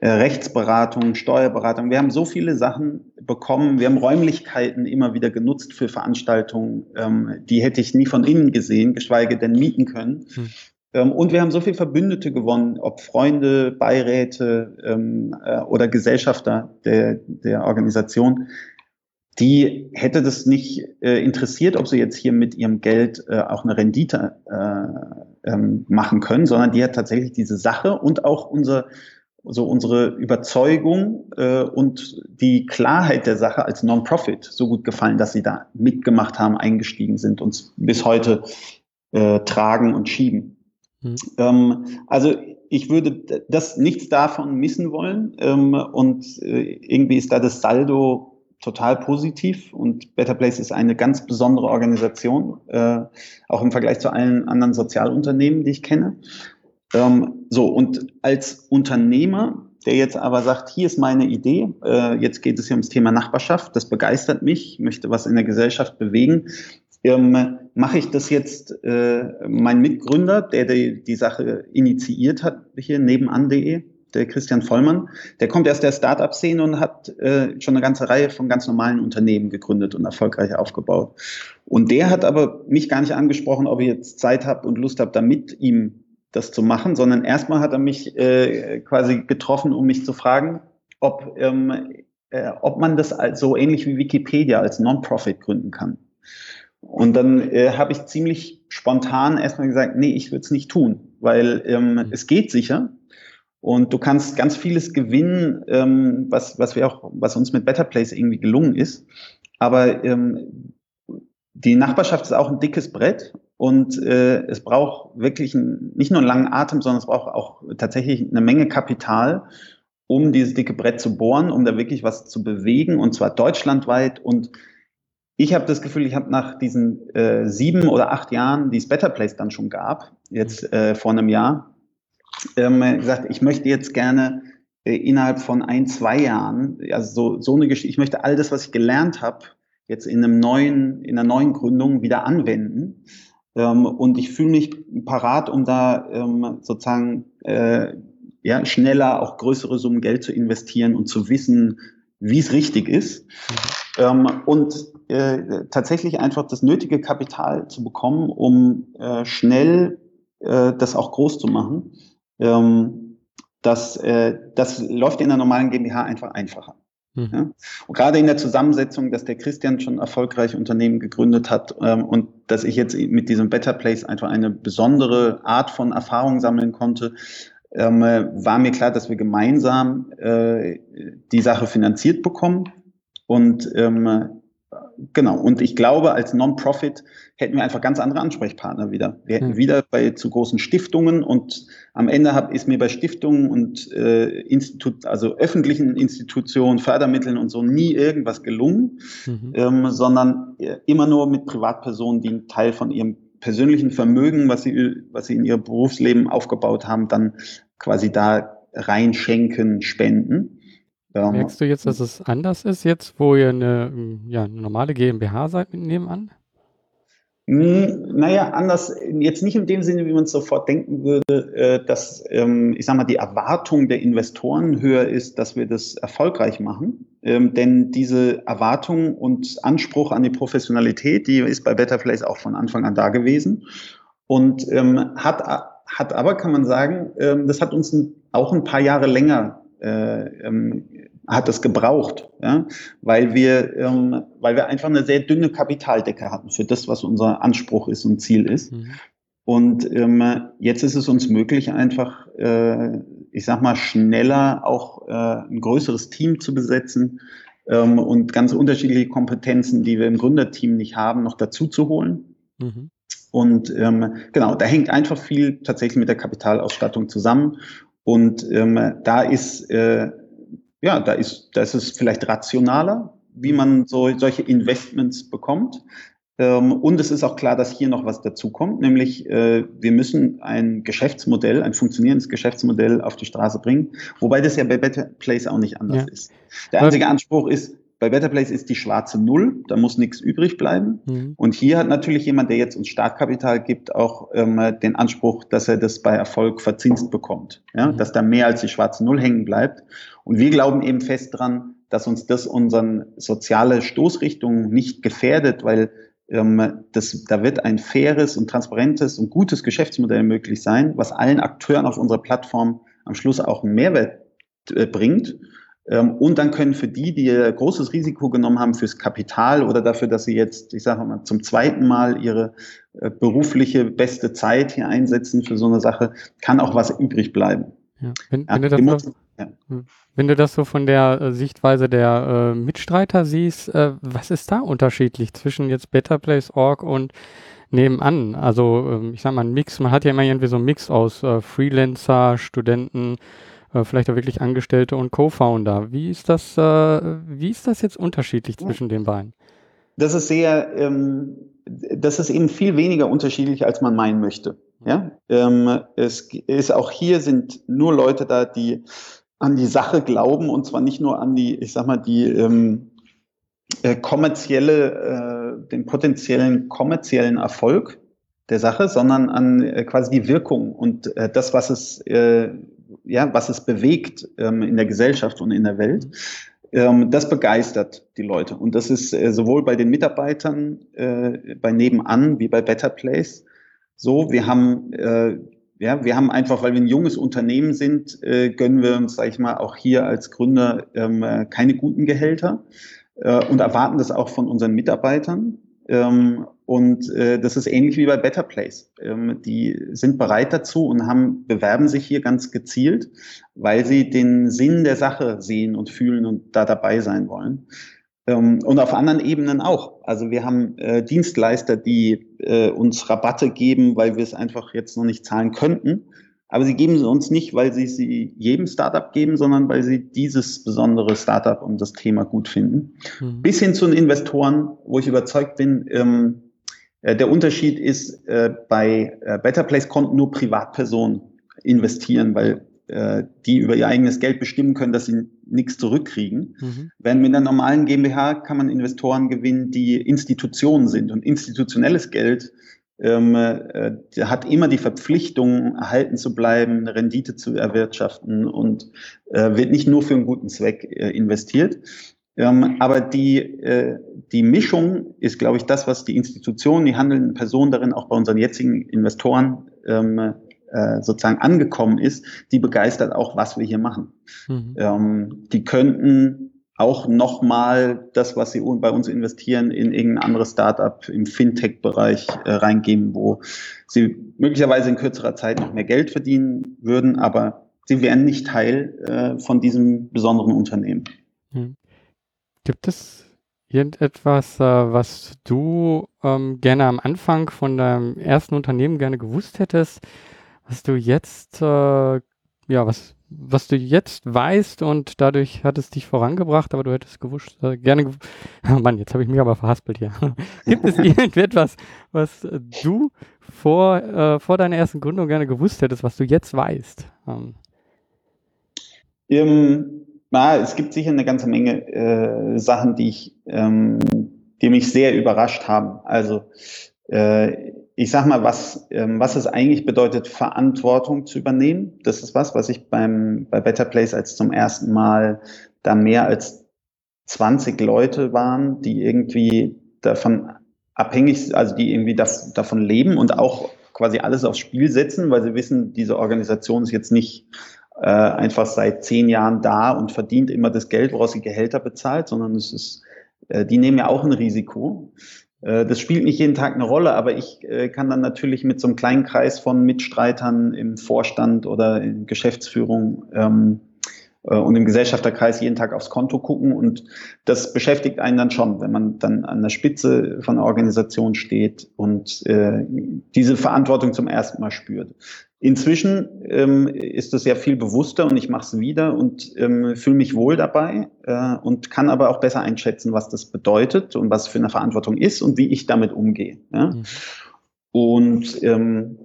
Rechtsberatung, Steuerberatung. Wir haben so viele Sachen bekommen. Wir haben Räumlichkeiten immer wieder genutzt für Veranstaltungen. Ähm, die hätte ich nie von innen gesehen, geschweige denn mieten können. Hm. Ähm, und wir haben so viele Verbündete gewonnen, ob Freunde, Beiräte ähm, äh, oder Gesellschafter der, der Organisation. Die hätte das nicht äh, interessiert, ob sie jetzt hier mit ihrem Geld äh, auch eine Rendite äh, ähm, machen können, sondern die hat tatsächlich diese Sache und auch unser so unsere Überzeugung äh, und die Klarheit der Sache als Non-Profit so gut gefallen, dass sie da mitgemacht haben, eingestiegen sind, uns bis heute äh, tragen und schieben. Mhm. Ähm, also ich würde das nichts davon missen wollen ähm, und äh, irgendwie ist da das Saldo total positiv und Better Place ist eine ganz besondere Organisation, äh, auch im Vergleich zu allen anderen Sozialunternehmen, die ich kenne. Ähm, so, und als Unternehmer, der jetzt aber sagt, hier ist meine Idee, äh, jetzt geht es hier ums Thema Nachbarschaft, das begeistert mich, möchte was in der Gesellschaft bewegen, ähm, mache ich das jetzt, äh, mein Mitgründer, der die, die Sache initiiert hat, hier nebenan.de, der Christian Vollmann, der kommt erst der Start-up-Szene und hat äh, schon eine ganze Reihe von ganz normalen Unternehmen gegründet und erfolgreich aufgebaut. Und der hat aber mich gar nicht angesprochen, ob ich jetzt Zeit habe und Lust habe, da mit ihm das zu machen, sondern erstmal hat er mich äh, quasi getroffen, um mich zu fragen, ob, ähm, äh, ob man das als, so ähnlich wie Wikipedia als Non-Profit gründen kann. Und dann äh, habe ich ziemlich spontan erstmal gesagt, nee, ich würde es nicht tun, weil ähm, mhm. es geht sicher. Und du kannst ganz vieles gewinnen, ähm, was, was wir auch, was uns mit Better Place irgendwie gelungen ist. Aber ähm, die Nachbarschaft ist auch ein dickes Brett und äh, es braucht wirklich ein, nicht nur einen langen Atem, sondern es braucht auch tatsächlich eine Menge Kapital, um dieses dicke Brett zu bohren, um da wirklich was zu bewegen und zwar deutschlandweit. Und ich habe das Gefühl, ich habe nach diesen äh, sieben oder acht Jahren, die es Better Place dann schon gab, jetzt äh, vor einem Jahr, ähm, gesagt, ich möchte jetzt gerne äh, innerhalb von ein, zwei Jahren, also so, so eine Geschichte, ich möchte all das, was ich gelernt habe, jetzt in einem neuen, in einer neuen Gründung wieder anwenden. Ähm, und ich fühle mich parat, um da ähm, sozusagen äh, ja, schneller auch größere Summen Geld zu investieren und zu wissen, wie es richtig ist. Ähm, und äh, tatsächlich einfach das nötige Kapital zu bekommen, um äh, schnell äh, das auch groß zu machen. Ähm, das, äh, das läuft in der normalen GmbH einfach einfacher. Mhm. Ja? Und gerade in der Zusammensetzung, dass der Christian schon erfolgreich Unternehmen gegründet hat ähm, und dass ich jetzt mit diesem Better Place einfach eine besondere Art von Erfahrung sammeln konnte, ähm, war mir klar, dass wir gemeinsam äh, die Sache finanziert bekommen. Und ähm, genau, und ich glaube, als Non-Profit hätten wir einfach ganz andere Ansprechpartner wieder. Wir hätten mhm. wieder bei zu großen Stiftungen und am Ende hab, ist mir bei Stiftungen und äh, Institut, also öffentlichen Institutionen, Fördermitteln und so nie irgendwas gelungen, mhm. ähm, sondern äh, immer nur mit Privatpersonen, die einen Teil von ihrem persönlichen Vermögen, was sie, was sie in ihrem Berufsleben aufgebaut haben, dann quasi da reinschenken, spenden. Ähm, Merkst du jetzt, dass es anders ist, jetzt wo ihr eine, ja, eine normale GmbH seid nebenan? Hm, naja, anders, jetzt nicht in dem Sinne, wie man es sofort denken würde, äh, dass, ähm, ich sag mal, die Erwartung der Investoren höher ist, dass wir das erfolgreich machen. Ähm, denn diese Erwartung und Anspruch an die Professionalität, die ist bei Better Place auch von Anfang an da gewesen. Und ähm, hat, hat aber, kann man sagen, das hat uns auch ein paar Jahre länger äh, hat das gebraucht, ja? weil, wir, ähm, weil wir einfach eine sehr dünne Kapitaldecke hatten für das, was unser Anspruch ist und Ziel ist. Mhm. Und ähm, jetzt ist es uns möglich, einfach, äh, ich sag mal, schneller auch äh, ein größeres Team zu besetzen, ähm, und ganz unterschiedliche Kompetenzen, die wir im Gründerteam nicht haben, noch dazu zu holen. Mhm. Und ähm, genau, da hängt einfach viel tatsächlich mit der Kapitalausstattung zusammen. Und ähm, da ist äh, ja, da ist, da ist es vielleicht rationaler, wie man so, solche Investments bekommt. Ähm, und es ist auch klar, dass hier noch was dazukommt, nämlich äh, wir müssen ein Geschäftsmodell, ein funktionierendes Geschäftsmodell auf die Straße bringen, wobei das ja bei Better Place auch nicht anders ja. ist. Der einzige Anspruch ist, bei Better Place ist die schwarze Null, da muss nichts übrig bleiben. Mhm. Und hier hat natürlich jemand, der jetzt uns Startkapital gibt, auch ähm, den Anspruch, dass er das bei Erfolg verzinst bekommt, ja? Mhm. dass da mehr als die schwarze Null hängen bleibt. Und wir glauben eben fest dran, dass uns das unseren soziale Stoßrichtung nicht gefährdet, weil ähm, das, da wird ein faires und transparentes und gutes Geschäftsmodell möglich sein, was allen Akteuren auf unserer Plattform am Schluss auch einen Mehrwert äh, bringt. Ähm, und dann können für die, die großes Risiko genommen haben fürs Kapital oder dafür, dass sie jetzt, ich sage mal, zum zweiten Mal ihre äh, berufliche beste Zeit hier einsetzen für so eine Sache, kann auch was übrig bleiben. Ja. Wenn, ja, du so, ja. Hm. wenn, du das so, von der äh, Sichtweise der äh, Mitstreiter siehst, äh, was ist da unterschiedlich zwischen jetzt Better Place Org und nebenan? Also ähm, ich sag mal, ein Mix, man hat ja immer irgendwie so einen Mix aus äh, Freelancer, Studenten, äh, vielleicht auch wirklich Angestellte und Co-Founder. Wie ist das, äh, wie ist das jetzt unterschiedlich zwischen den beiden? Das ist sehr, ähm, das ist eben viel weniger unterschiedlich, als man meinen möchte. Ja, ähm, es ist auch hier sind nur Leute da, die an die Sache glauben und zwar nicht nur an die, ich sag mal, die ähm, äh, kommerzielle, äh, den potenziellen kommerziellen Erfolg der Sache, sondern an äh, quasi die Wirkung und äh, das, was es, äh, ja, was es bewegt ähm, in der Gesellschaft und in der Welt. Ähm, das begeistert die Leute und das ist äh, sowohl bei den Mitarbeitern äh, bei Nebenan wie bei Better Place so, wir haben, äh, ja, wir haben einfach, weil wir ein junges Unternehmen sind, äh, gönnen wir uns, sage ich mal, auch hier als Gründer ähm, äh, keine guten Gehälter äh, und erwarten das auch von unseren Mitarbeitern. Ähm, und äh, das ist ähnlich wie bei Better Place. Ähm, die sind bereit dazu und haben, bewerben sich hier ganz gezielt, weil sie den Sinn der Sache sehen und fühlen und da dabei sein wollen. Ähm, und auf anderen Ebenen auch. Also wir haben äh, Dienstleister, die äh, uns Rabatte geben, weil wir es einfach jetzt noch nicht zahlen könnten. Aber sie geben sie uns nicht, weil sie sie jedem Startup geben, sondern weil sie dieses besondere Startup und das Thema gut finden. Mhm. Bis hin zu den Investoren, wo ich überzeugt bin, ähm, äh, der Unterschied ist, äh, bei äh, Better Place konnten nur Privatpersonen investieren, weil äh, die über ihr eigenes Geld bestimmen können, dass sie nichts zurückkriegen. Mhm. Während mit einer normalen GmbH kann man Investoren gewinnen, die Institutionen sind. Und institutionelles Geld ähm, äh, hat immer die Verpflichtung, erhalten zu bleiben, eine Rendite zu erwirtschaften und äh, wird nicht nur für einen guten Zweck äh, investiert. Ähm, aber die, äh, die Mischung ist, glaube ich, das, was die Institutionen, die handelnden Personen darin, auch bei unseren jetzigen Investoren ähm, äh, sozusagen angekommen ist, die begeistert auch, was wir hier machen. Mhm. Ähm, die könnten auch nochmal das, was sie bei uns investieren, in irgendein anderes Startup im Fintech-Bereich äh, reingeben, wo sie möglicherweise in kürzerer Zeit noch mehr Geld verdienen würden, aber sie wären nicht Teil äh, von diesem besonderen Unternehmen. Mhm. Gibt es irgendetwas, äh, was du ähm, gerne am Anfang von deinem ersten Unternehmen gerne gewusst hättest, was du jetzt, äh, ja, was, was du jetzt weißt und dadurch hat es dich vorangebracht, aber du hättest gewusst, äh, gerne, gew oh Mann, jetzt habe ich mich aber verhaspelt hier. Gibt es irgendetwas, was du vor, äh, vor deiner ersten Gründung gerne gewusst hättest, was du jetzt weißt? Ähm. Um, na, es gibt sicher eine ganze Menge äh, Sachen, die ich, ähm, die mich sehr überrascht haben. Also äh, ich sag mal, was, ähm, was es eigentlich bedeutet, Verantwortung zu übernehmen. Das ist was, was ich beim, bei Better Place als zum ersten Mal da mehr als 20 Leute waren, die irgendwie davon abhängig, also die irgendwie das, davon leben und auch quasi alles aufs Spiel setzen, weil sie wissen, diese Organisation ist jetzt nicht äh, einfach seit zehn Jahren da und verdient immer das Geld, woraus sie Gehälter bezahlt, sondern es ist, äh, die nehmen ja auch ein Risiko. Äh, das spielt nicht jeden Tag eine Rolle, aber ich äh, kann dann natürlich mit so einem kleinen Kreis von Mitstreitern im Vorstand oder in Geschäftsführung ähm, äh, und im Gesellschafterkreis jeden Tag aufs Konto gucken. Und das beschäftigt einen dann schon, wenn man dann an der Spitze von einer Organisation steht und äh, diese Verantwortung zum ersten Mal spürt. Inzwischen ähm, ist es ja viel bewusster und ich mache es wieder und ähm, fühle mich wohl dabei äh, und kann aber auch besser einschätzen, was das bedeutet und was für eine Verantwortung ist und wie ich damit umgehe. Ja? Mhm. Und ähm,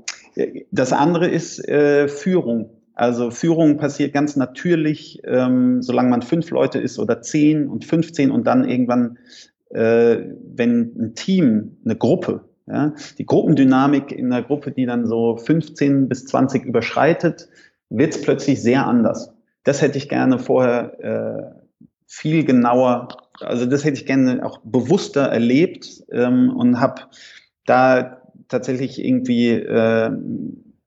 das andere ist äh, Führung. Also Führung passiert ganz natürlich, ähm, solange man fünf Leute ist oder zehn und 15 und dann irgendwann, äh, wenn ein Team, eine Gruppe, ja, die Gruppendynamik in einer Gruppe, die dann so 15 bis 20 überschreitet, wird es plötzlich sehr anders. Das hätte ich gerne vorher äh, viel genauer, also das hätte ich gerne auch bewusster erlebt ähm, und habe da tatsächlich irgendwie äh,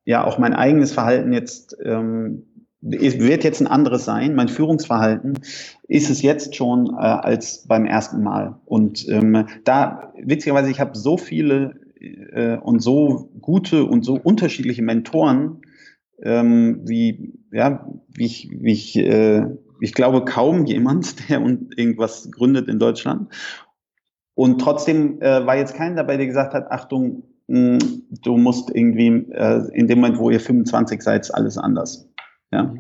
ja auch mein eigenes Verhalten jetzt ähm, wird jetzt ein anderes sein. Mein Führungsverhalten ist es jetzt schon äh, als beim ersten Mal. Und ähm, da witzigerweise, ich habe so viele äh, und so gute und so unterschiedliche Mentoren, ähm, wie ja, wie ich, wie ich, äh, ich glaube kaum jemand, der irgendwas gründet in Deutschland. Und trotzdem äh, war jetzt keiner dabei, der gesagt hat, Achtung, mh, du musst irgendwie äh, in dem Moment, wo ihr 25 seid, alles anders. Ja.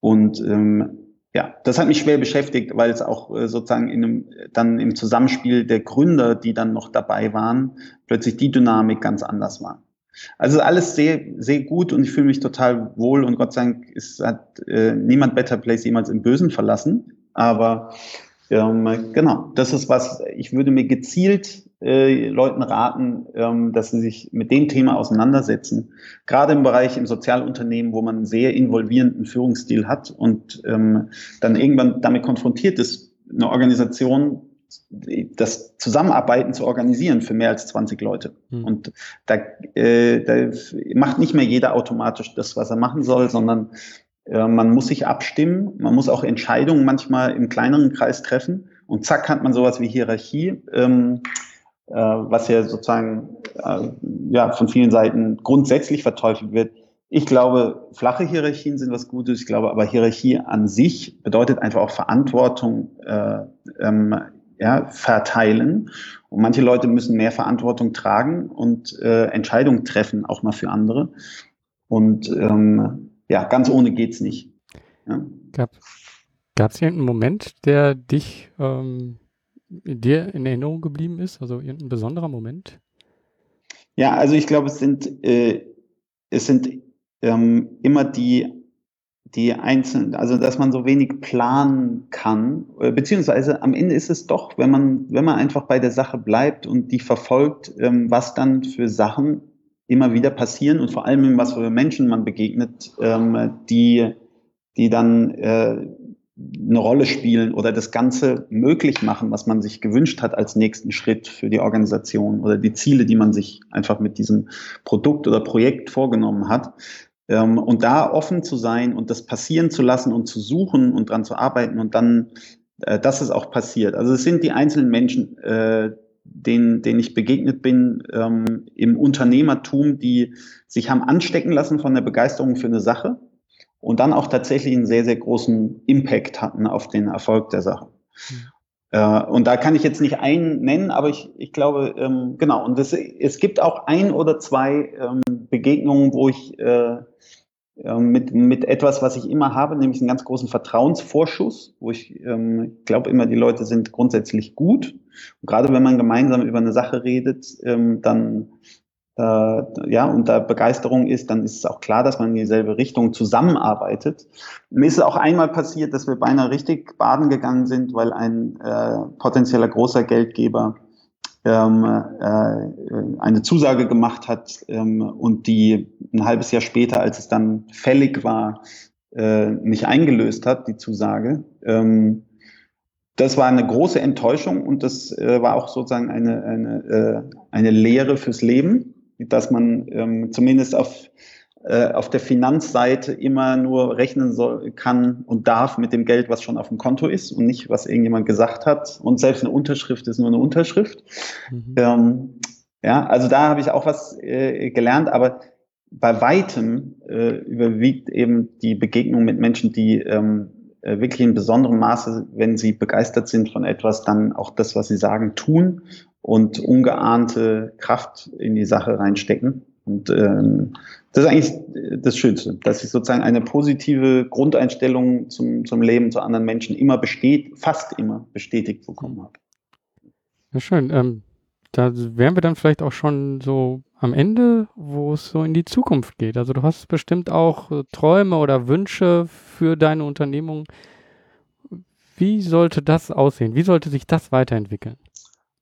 Und ähm, ja, das hat mich schwer beschäftigt, weil es auch äh, sozusagen in einem, dann im Zusammenspiel der Gründer, die dann noch dabei waren, plötzlich die Dynamik ganz anders war. Also alles sehr, sehr gut und ich fühle mich total wohl und Gott sei Dank ist, hat äh, niemand Better Place jemals im Bösen verlassen. Aber ähm, genau, das ist was, ich würde mir gezielt äh, Leuten raten, ähm, dass sie sich mit dem Thema auseinandersetzen. Gerade im Bereich im Sozialunternehmen, wo man einen sehr involvierenden Führungsstil hat und ähm, dann irgendwann damit konfrontiert ist, eine Organisation das Zusammenarbeiten zu organisieren für mehr als 20 Leute. Mhm. Und da, äh, da macht nicht mehr jeder automatisch das, was er machen soll, sondern äh, man muss sich abstimmen, man muss auch Entscheidungen manchmal im kleineren Kreis treffen und zack hat man sowas wie Hierarchie, ähm, äh, was ja sozusagen äh, ja, von vielen Seiten grundsätzlich verteufelt wird. Ich glaube, flache Hierarchien sind was Gutes. Ich glaube aber, Hierarchie an sich bedeutet einfach auch Verantwortung äh, ähm, ja, verteilen. Und manche Leute müssen mehr Verantwortung tragen und äh, Entscheidungen treffen, auch mal für andere. Und ähm, ja, ganz ohne geht's nicht. Ja. Gab es irgendeinen Moment, der dich ähm, dir in Erinnerung geblieben ist? Also irgendein besonderer Moment? Ja, also ich glaube, es sind, äh, es sind ähm, immer die, die einzelnen, also dass man so wenig planen kann, äh, beziehungsweise am Ende ist es doch, wenn man, wenn man einfach bei der Sache bleibt und die verfolgt, ähm, was dann für Sachen immer wieder passieren und vor allem, was für Menschen man begegnet, ähm, die, die dann äh, eine Rolle spielen oder das Ganze möglich machen, was man sich gewünscht hat als nächsten Schritt für die Organisation oder die Ziele, die man sich einfach mit diesem Produkt oder Projekt vorgenommen hat. Ähm, und da offen zu sein und das passieren zu lassen und zu suchen und dran zu arbeiten und dann, äh, dass es auch passiert. Also es sind die einzelnen Menschen, äh, denen, denen ich begegnet bin ähm, im Unternehmertum, die sich haben anstecken lassen von der Begeisterung für eine Sache und dann auch tatsächlich einen sehr, sehr großen Impact hatten auf den Erfolg der Sache. Mhm. Äh, und da kann ich jetzt nicht einen nennen, aber ich, ich glaube, ähm, genau, und das, es gibt auch ein oder zwei ähm, Begegnungen, wo ich äh, äh, mit, mit etwas, was ich immer habe, nämlich einen ganz großen Vertrauensvorschuss, wo ich ähm, glaube immer, die Leute sind grundsätzlich gut. Und gerade wenn man gemeinsam über eine Sache redet, ähm, dann ja, und da Begeisterung ist, dann ist es auch klar, dass man in dieselbe Richtung zusammenarbeitet. Mir ist es auch einmal passiert, dass wir beinahe richtig baden gegangen sind, weil ein äh, potenzieller großer Geldgeber ähm, äh, eine Zusage gemacht hat ähm, und die ein halbes Jahr später, als es dann fällig war, äh, nicht eingelöst hat, die Zusage. Ähm, das war eine große Enttäuschung und das äh, war auch sozusagen eine, eine, äh, eine Lehre fürs Leben dass man ähm, zumindest auf, äh, auf der Finanzseite immer nur rechnen soll, kann und darf mit dem Geld, was schon auf dem Konto ist und nicht, was irgendjemand gesagt hat. Und selbst eine Unterschrift ist nur eine Unterschrift. Mhm. Ähm, ja, also da habe ich auch was äh, gelernt, aber bei weitem äh, überwiegt eben die Begegnung mit Menschen, die ähm, äh, wirklich in besonderem Maße, wenn sie begeistert sind von etwas, dann auch das, was sie sagen, tun und ungeahnte Kraft in die Sache reinstecken. Und ähm, das ist eigentlich das Schönste, dass ich sozusagen eine positive Grundeinstellung zum, zum Leben, zu anderen Menschen immer besteht, fast immer bestätigt bekommen habe. Ja, schön. Ähm, da wären wir dann vielleicht auch schon so am Ende, wo es so in die Zukunft geht. Also du hast bestimmt auch äh, Träume oder Wünsche für deine Unternehmung. Wie sollte das aussehen? Wie sollte sich das weiterentwickeln?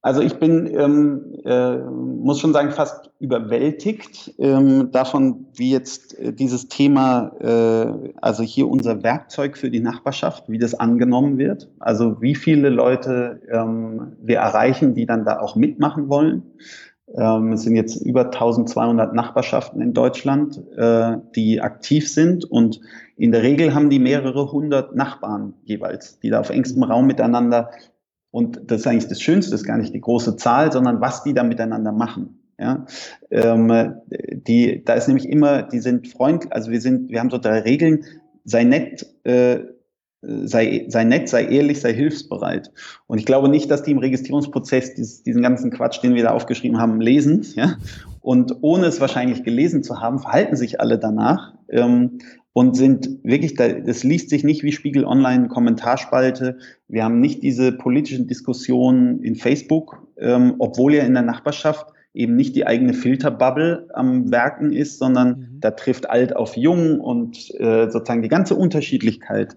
Also ich bin, ähm, äh, muss schon sagen, fast überwältigt ähm, davon, wie jetzt äh, dieses Thema, äh, also hier unser Werkzeug für die Nachbarschaft, wie das angenommen wird. Also wie viele Leute ähm, wir erreichen, die dann da auch mitmachen wollen. Ähm, es sind jetzt über 1200 Nachbarschaften in Deutschland, äh, die aktiv sind und in der Regel haben die mehrere hundert Nachbarn jeweils, die da auf engstem Raum miteinander und das ist eigentlich das Schönste, ist gar nicht die große Zahl, sondern was die da miteinander machen. Ja, ähm, die, da ist nämlich immer, die sind freundlich, also wir sind, wir haben so drei Regeln, sei nett, äh, sei, sei nett, sei ehrlich, sei hilfsbereit. Und ich glaube nicht, dass die im Registrierungsprozess dies, diesen ganzen Quatsch, den wir da aufgeschrieben haben, lesen. Ja? Und ohne es wahrscheinlich gelesen zu haben, verhalten sich alle danach. Ähm, und sind wirklich, das liest sich nicht wie Spiegel Online Kommentarspalte. Wir haben nicht diese politischen Diskussionen in Facebook, ähm, obwohl ja in der Nachbarschaft eben nicht die eigene Filterbubble am Werken ist, sondern mhm. da trifft alt auf jung und äh, sozusagen die ganze Unterschiedlichkeit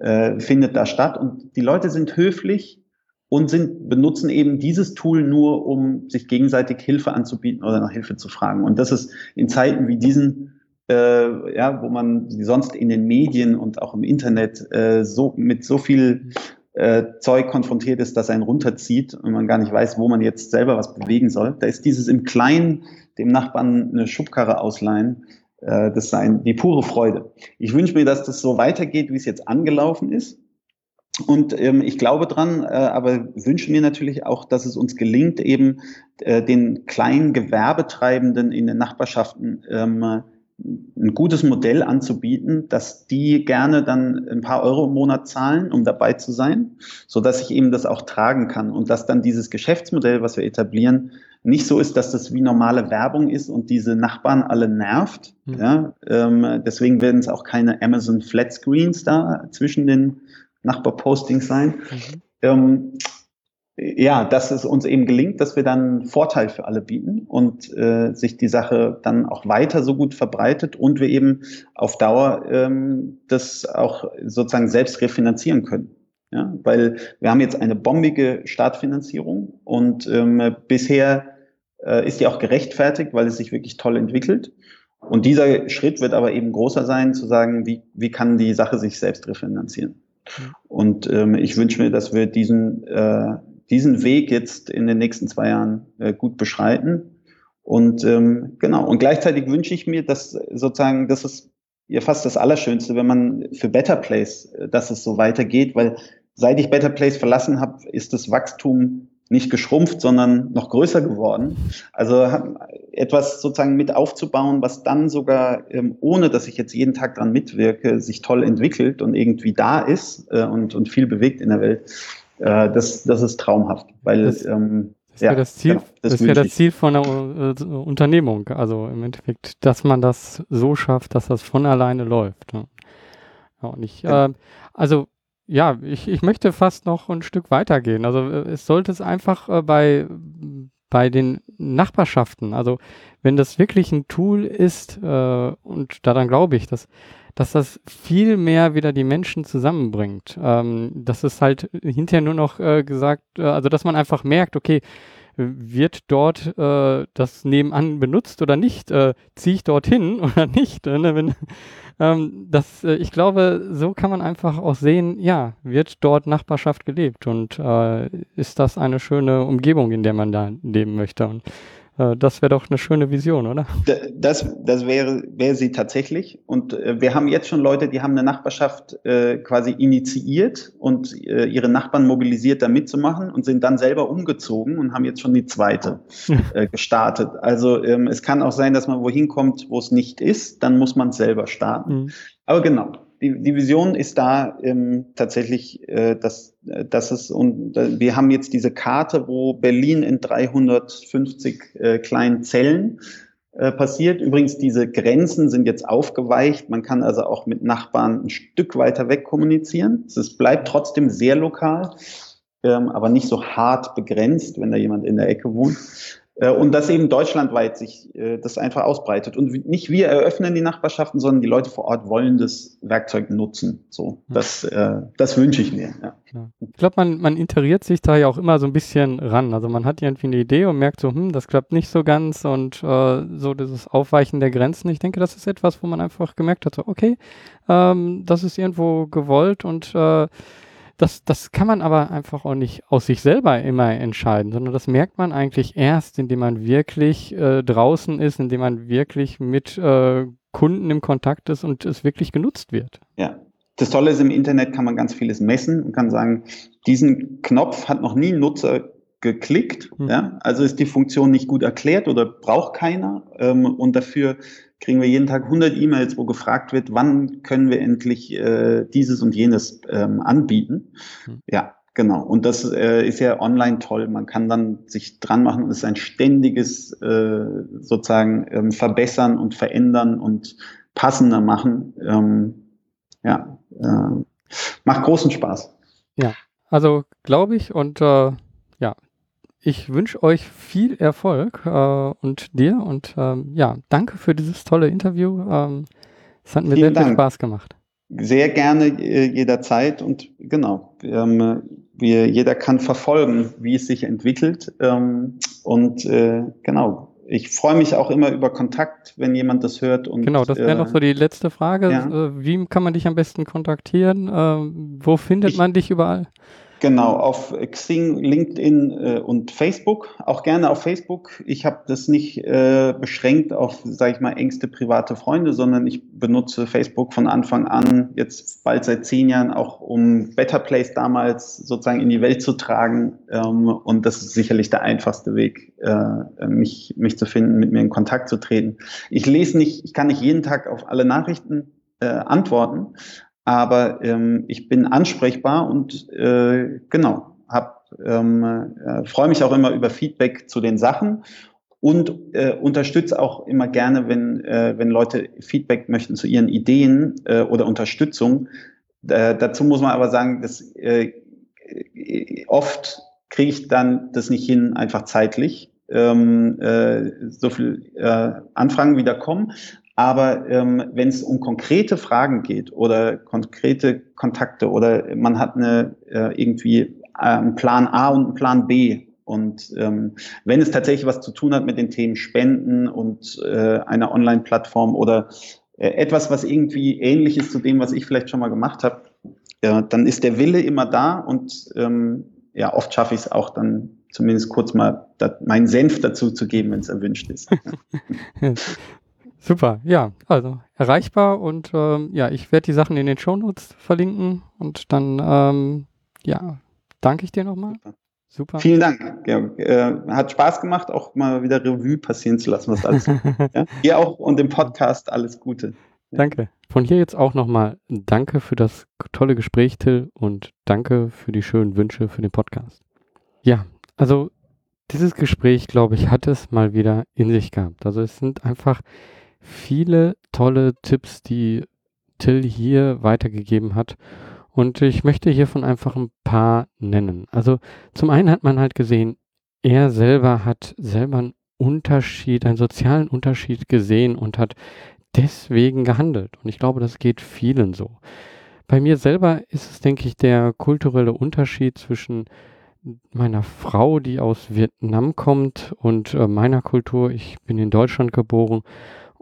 äh, findet da statt. Und die Leute sind höflich und sind, benutzen eben dieses Tool nur, um sich gegenseitig Hilfe anzubieten oder nach Hilfe zu fragen. Und das ist in Zeiten wie diesen äh, ja, wo man sonst in den Medien und auch im Internet äh, so mit so viel äh, Zeug konfrontiert ist, dass einen runterzieht und man gar nicht weiß, wo man jetzt selber was bewegen soll. Da ist dieses im Kleinen dem Nachbarn eine Schubkarre ausleihen, äh, das ist ein, die pure Freude. Ich wünsche mir, dass das so weitergeht, wie es jetzt angelaufen ist. Und ähm, ich glaube dran, äh, aber wünsche mir natürlich auch, dass es uns gelingt, eben äh, den kleinen Gewerbetreibenden in den Nachbarschaften ähm, ein gutes Modell anzubieten, dass die gerne dann ein paar Euro im Monat zahlen, um dabei zu sein, so dass ich eben das auch tragen kann und dass dann dieses Geschäftsmodell, was wir etablieren, nicht so ist, dass das wie normale Werbung ist und diese Nachbarn alle nervt. Mhm. Ja, ähm, deswegen werden es auch keine Amazon Flat Screens da zwischen den Nachbarpostings sein. Mhm. Ähm, ja, dass es uns eben gelingt, dass wir dann Vorteil für alle bieten und äh, sich die Sache dann auch weiter so gut verbreitet und wir eben auf Dauer ähm, das auch sozusagen selbst refinanzieren können. Ja, weil wir haben jetzt eine bombige Startfinanzierung und ähm, bisher äh, ist die auch gerechtfertigt, weil es sich wirklich toll entwickelt. Und dieser Schritt wird aber eben großer sein, zu sagen, wie, wie kann die Sache sich selbst refinanzieren. Und ähm, ich wünsche mir, dass wir diesen äh, diesen Weg jetzt in den nächsten zwei Jahren äh, gut beschreiten. Und ähm, genau, und gleichzeitig wünsche ich mir, dass sozusagen, das ist ja fast das Allerschönste, wenn man für Better Place, äh, dass es so weitergeht, weil seit ich Better Place verlassen habe, ist das Wachstum nicht geschrumpft, sondern noch größer geworden. Also etwas sozusagen mit aufzubauen, was dann sogar, ähm, ohne dass ich jetzt jeden Tag dran mitwirke, sich toll entwickelt und irgendwie da ist äh, und, und viel bewegt in der Welt. Äh, das, das ist traumhaft, weil das, ähm, das ja, das Ziel, genau, das, das ist ja das Ziel von einer äh, Unternehmung. Also im Endeffekt, dass man das so schafft, dass das von alleine läuft. Ne? Ja, und ich, äh, also ja, ich, ich möchte fast noch ein Stück weitergehen. Also äh, es sollte es einfach äh, bei, bei den Nachbarschaften, also wenn das wirklich ein Tool ist, äh, und daran glaube ich, dass dass das viel mehr wieder die Menschen zusammenbringt. Ähm, dass es halt hinterher nur noch äh, gesagt, äh, also dass man einfach merkt, okay, wird dort äh, das nebenan benutzt oder nicht? Äh, Ziehe ich dorthin oder nicht? Ne? Wenn, ähm, das, äh, ich glaube, so kann man einfach auch sehen, ja, wird dort Nachbarschaft gelebt und äh, ist das eine schöne Umgebung, in der man da leben möchte. Und das wäre doch eine schöne Vision, oder? Das, das wäre, wäre sie tatsächlich. Und äh, wir haben jetzt schon Leute, die haben eine Nachbarschaft äh, quasi initiiert und äh, ihre Nachbarn mobilisiert, da mitzumachen und sind dann selber umgezogen und haben jetzt schon die zweite äh, gestartet. Also ähm, es kann auch sein, dass man wohin kommt, wo es nicht ist, dann muss man es selber starten. Mhm. Aber genau, die, die Vision ist da ähm, tatsächlich, äh, dass, dass es, und äh, wir haben jetzt diese Karte, wo Berlin in 350 äh, kleinen Zellen äh, passiert. Übrigens, diese Grenzen sind jetzt aufgeweicht. Man kann also auch mit Nachbarn ein Stück weiter weg kommunizieren. Es bleibt trotzdem sehr lokal, ähm, aber nicht so hart begrenzt, wenn da jemand in der Ecke wohnt. Äh, und dass eben deutschlandweit sich äh, das einfach ausbreitet. Und nicht wir eröffnen die Nachbarschaften, sondern die Leute vor Ort wollen das Werkzeug nutzen. So, das, äh, das wünsche ich mir. Ja. Ich glaube, man, man iteriert sich da ja auch immer so ein bisschen ran. Also man hat irgendwie eine Idee und merkt so, hm, das klappt nicht so ganz und äh, so dieses Aufweichen der Grenzen. Ich denke, das ist etwas, wo man einfach gemerkt hat, so, okay, ähm, das ist irgendwo gewollt und äh, das, das kann man aber einfach auch nicht aus sich selber immer entscheiden, sondern das merkt man eigentlich erst, indem man wirklich äh, draußen ist, indem man wirklich mit äh, Kunden im Kontakt ist und es wirklich genutzt wird. Ja. Das Tolle ist, im Internet kann man ganz vieles messen und kann sagen, diesen Knopf hat noch nie ein Nutzer geklickt. Hm. Ja? Also ist die Funktion nicht gut erklärt oder braucht keiner. Ähm, und dafür kriegen wir jeden Tag 100 E-Mails, wo gefragt wird, wann können wir endlich äh, dieses und jenes ähm, anbieten. Mhm. Ja, genau. Und das äh, ist ja online toll. Man kann dann sich dran machen und es ist ein ständiges äh, sozusagen ähm, Verbessern und Verändern und passender machen. Ähm, ja, äh, macht großen Spaß. Ja, also glaube ich und äh, ich wünsche euch viel Erfolg äh, und dir und ähm, ja, danke für dieses tolle Interview. Ähm, es hat mir Vielen sehr viel Spaß gemacht. Sehr gerne äh, jederzeit und genau, ähm, wir, jeder kann verfolgen, wie es sich entwickelt ähm, und äh, genau. Ich freue mich auch immer über Kontakt, wenn jemand das hört. Und, genau, das wäre äh, noch so die letzte Frage. Ja. Äh, wie kann man dich am besten kontaktieren? Ähm, wo findet ich, man dich überall? Genau, auf Xing, LinkedIn äh, und Facebook. Auch gerne auf Facebook. Ich habe das nicht äh, beschränkt auf, sage ich mal, engste private Freunde, sondern ich benutze Facebook von Anfang an, jetzt bald seit zehn Jahren, auch um Better Place damals sozusagen in die Welt zu tragen. Ähm, und das ist sicherlich der einfachste Weg, äh, mich, mich zu finden, mit mir in Kontakt zu treten. Ich lese nicht, ich kann nicht jeden Tag auf alle Nachrichten äh, antworten, aber ähm, ich bin ansprechbar und äh, genau, ähm, äh, freue mich auch immer über Feedback zu den Sachen und äh, unterstütze auch immer gerne, wenn, äh, wenn Leute Feedback möchten zu ihren Ideen äh, oder Unterstützung. Äh, dazu muss man aber sagen, dass äh, oft kriege ich dann das nicht hin, einfach zeitlich ähm, äh, so viel äh, Anfragen wieder kommen. Aber ähm, wenn es um konkrete Fragen geht oder konkrete Kontakte oder man hat eine äh, irgendwie äh, einen Plan A und einen Plan B und ähm, wenn es tatsächlich was zu tun hat mit den Themen Spenden und äh, einer Online-Plattform oder äh, etwas, was irgendwie ähnlich ist zu dem, was ich vielleicht schon mal gemacht habe, ja, dann ist der Wille immer da und ähm, ja, oft schaffe ich es auch dann zumindest kurz mal meinen Senf dazu zu geben, wenn es erwünscht ist. Super, ja, also erreichbar und ähm, ja, ich werde die Sachen in den Shownotes verlinken und dann, ähm, ja, danke ich dir nochmal. Super. Super. Vielen Dank, Georg. Äh, hat Spaß gemacht, auch mal wieder Revue passieren zu lassen, was alles. ja? Dir auch und im Podcast alles Gute. Ja. Danke. Von hier jetzt auch nochmal danke für das tolle Gespräch, Till, und danke für die schönen Wünsche für den Podcast. Ja, also dieses Gespräch, glaube ich, hat es mal wieder in sich gehabt. Also es sind einfach viele tolle Tipps, die Till hier weitergegeben hat. Und ich möchte hiervon einfach ein paar nennen. Also zum einen hat man halt gesehen, er selber hat selber einen Unterschied, einen sozialen Unterschied gesehen und hat deswegen gehandelt. Und ich glaube, das geht vielen so. Bei mir selber ist es, denke ich, der kulturelle Unterschied zwischen meiner Frau, die aus Vietnam kommt, und äh, meiner Kultur. Ich bin in Deutschland geboren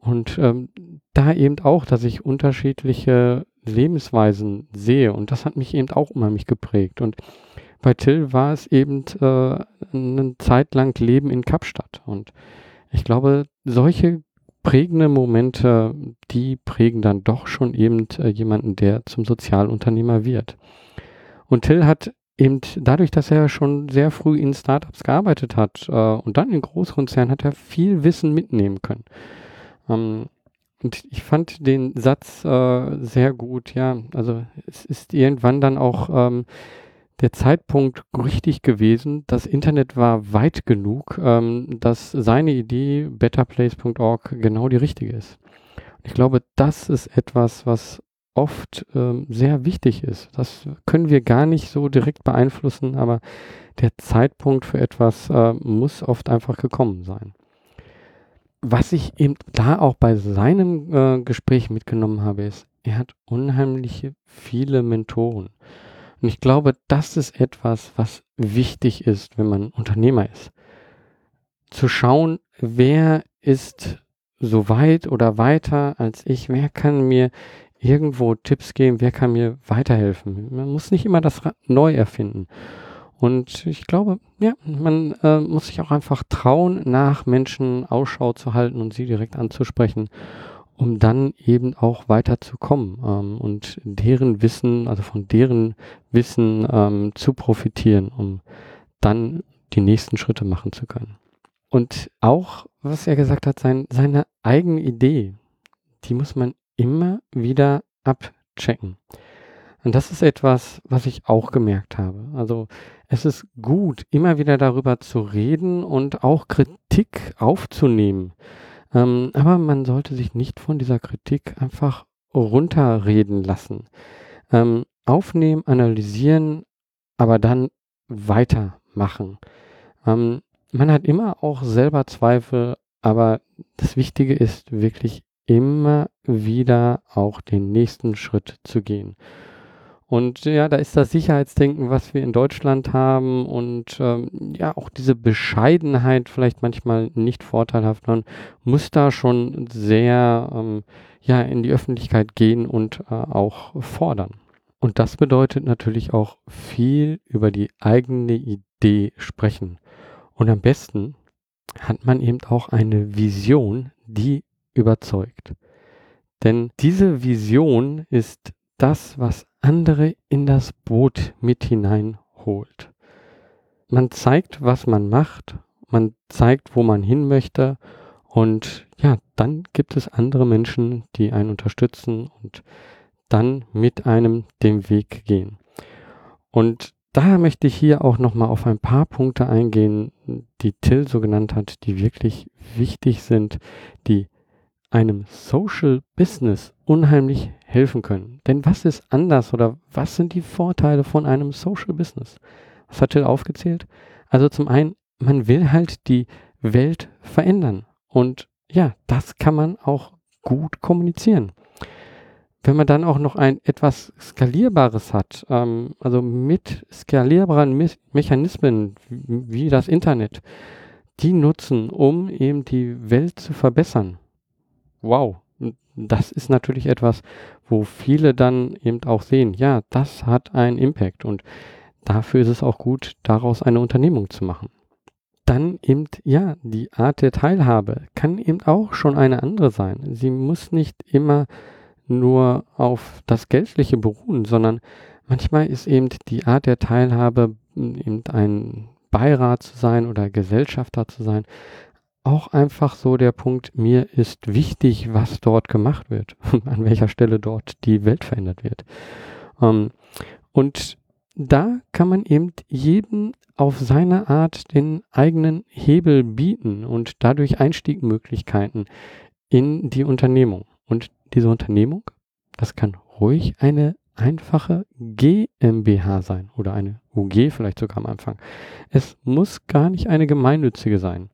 und ähm, da eben auch, dass ich unterschiedliche Lebensweisen sehe. Und das hat mich eben auch unheimlich geprägt. Und bei Till war es eben äh, eine Zeit lang Leben in Kapstadt. Und ich glaube, solche prägende Momente, die prägen dann doch schon eben äh, jemanden, der zum Sozialunternehmer wird. Und Till hat eben dadurch, dass er schon sehr früh in Startups gearbeitet hat äh, und dann in Großkonzernen, hat er viel Wissen mitnehmen können. Ähm, und ich fand den Satz äh, sehr gut, ja. Also es ist irgendwann dann auch ähm, der Zeitpunkt richtig gewesen. Das Internet war weit genug, ähm, dass seine Idee betterplace.org genau die richtige ist. Ich glaube, das ist etwas, was oft ähm, sehr wichtig ist. Das können wir gar nicht so direkt beeinflussen, aber der Zeitpunkt für etwas äh, muss oft einfach gekommen sein. Was ich eben da auch bei seinem äh, Gespräch mitgenommen habe, ist, er hat unheimlich viele Mentoren. Und ich glaube, das ist etwas, was wichtig ist, wenn man Unternehmer ist. Zu schauen, wer ist so weit oder weiter als ich, wer kann mir irgendwo Tipps geben, wer kann mir weiterhelfen. Man muss nicht immer das Rad neu erfinden. Und ich glaube, ja, man äh, muss sich auch einfach trauen, nach Menschen Ausschau zu halten und sie direkt anzusprechen, um dann eben auch weiterzukommen ähm, und deren Wissen, also von deren Wissen ähm, zu profitieren, um dann die nächsten Schritte machen zu können. Und auch, was er gesagt hat, sein, seine eigene Idee, die muss man immer wieder abchecken. Und das ist etwas, was ich auch gemerkt habe. Also es ist gut, immer wieder darüber zu reden und auch Kritik aufzunehmen. Ähm, aber man sollte sich nicht von dieser Kritik einfach runterreden lassen. Ähm, aufnehmen, analysieren, aber dann weitermachen. Ähm, man hat immer auch selber Zweifel, aber das Wichtige ist wirklich immer wieder auch den nächsten Schritt zu gehen. Und ja, da ist das Sicherheitsdenken, was wir in Deutschland haben und ähm, ja, auch diese Bescheidenheit vielleicht manchmal nicht vorteilhaft. Man muss da schon sehr ähm, ja, in die Öffentlichkeit gehen und äh, auch fordern. Und das bedeutet natürlich auch viel über die eigene Idee sprechen. Und am besten hat man eben auch eine Vision, die überzeugt. Denn diese Vision ist das, was andere in das Boot mit hineinholt. Man zeigt, was man macht, man zeigt, wo man hin möchte und ja, dann gibt es andere Menschen, die einen unterstützen und dann mit einem den Weg gehen. Und daher möchte ich hier auch nochmal auf ein paar Punkte eingehen, die Till so genannt hat, die wirklich wichtig sind, die einem Social Business unheimlich helfen können. Denn was ist anders oder was sind die Vorteile von einem Social Business? Was hat Till aufgezählt? Also zum einen, man will halt die Welt verändern. Und ja, das kann man auch gut kommunizieren. Wenn man dann auch noch ein etwas Skalierbares hat, ähm, also mit skalierbaren Me Mechanismen wie das Internet, die nutzen, um eben die Welt zu verbessern, wow, das ist natürlich etwas, wo viele dann eben auch sehen, ja, das hat einen Impact und dafür ist es auch gut, daraus eine Unternehmung zu machen. Dann eben, ja, die Art der Teilhabe kann eben auch schon eine andere sein. Sie muss nicht immer nur auf das Geldliche beruhen, sondern manchmal ist eben die Art der Teilhabe eben ein Beirat zu sein oder Gesellschafter zu sein, auch einfach so der Punkt, mir ist wichtig, was dort gemacht wird, an welcher Stelle dort die Welt verändert wird. Ähm, und da kann man eben jedem auf seine Art den eigenen Hebel bieten und dadurch Einstiegmöglichkeiten in die Unternehmung. Und diese Unternehmung, das kann ruhig eine einfache GmbH sein oder eine UG vielleicht sogar am Anfang. Es muss gar nicht eine gemeinnützige sein.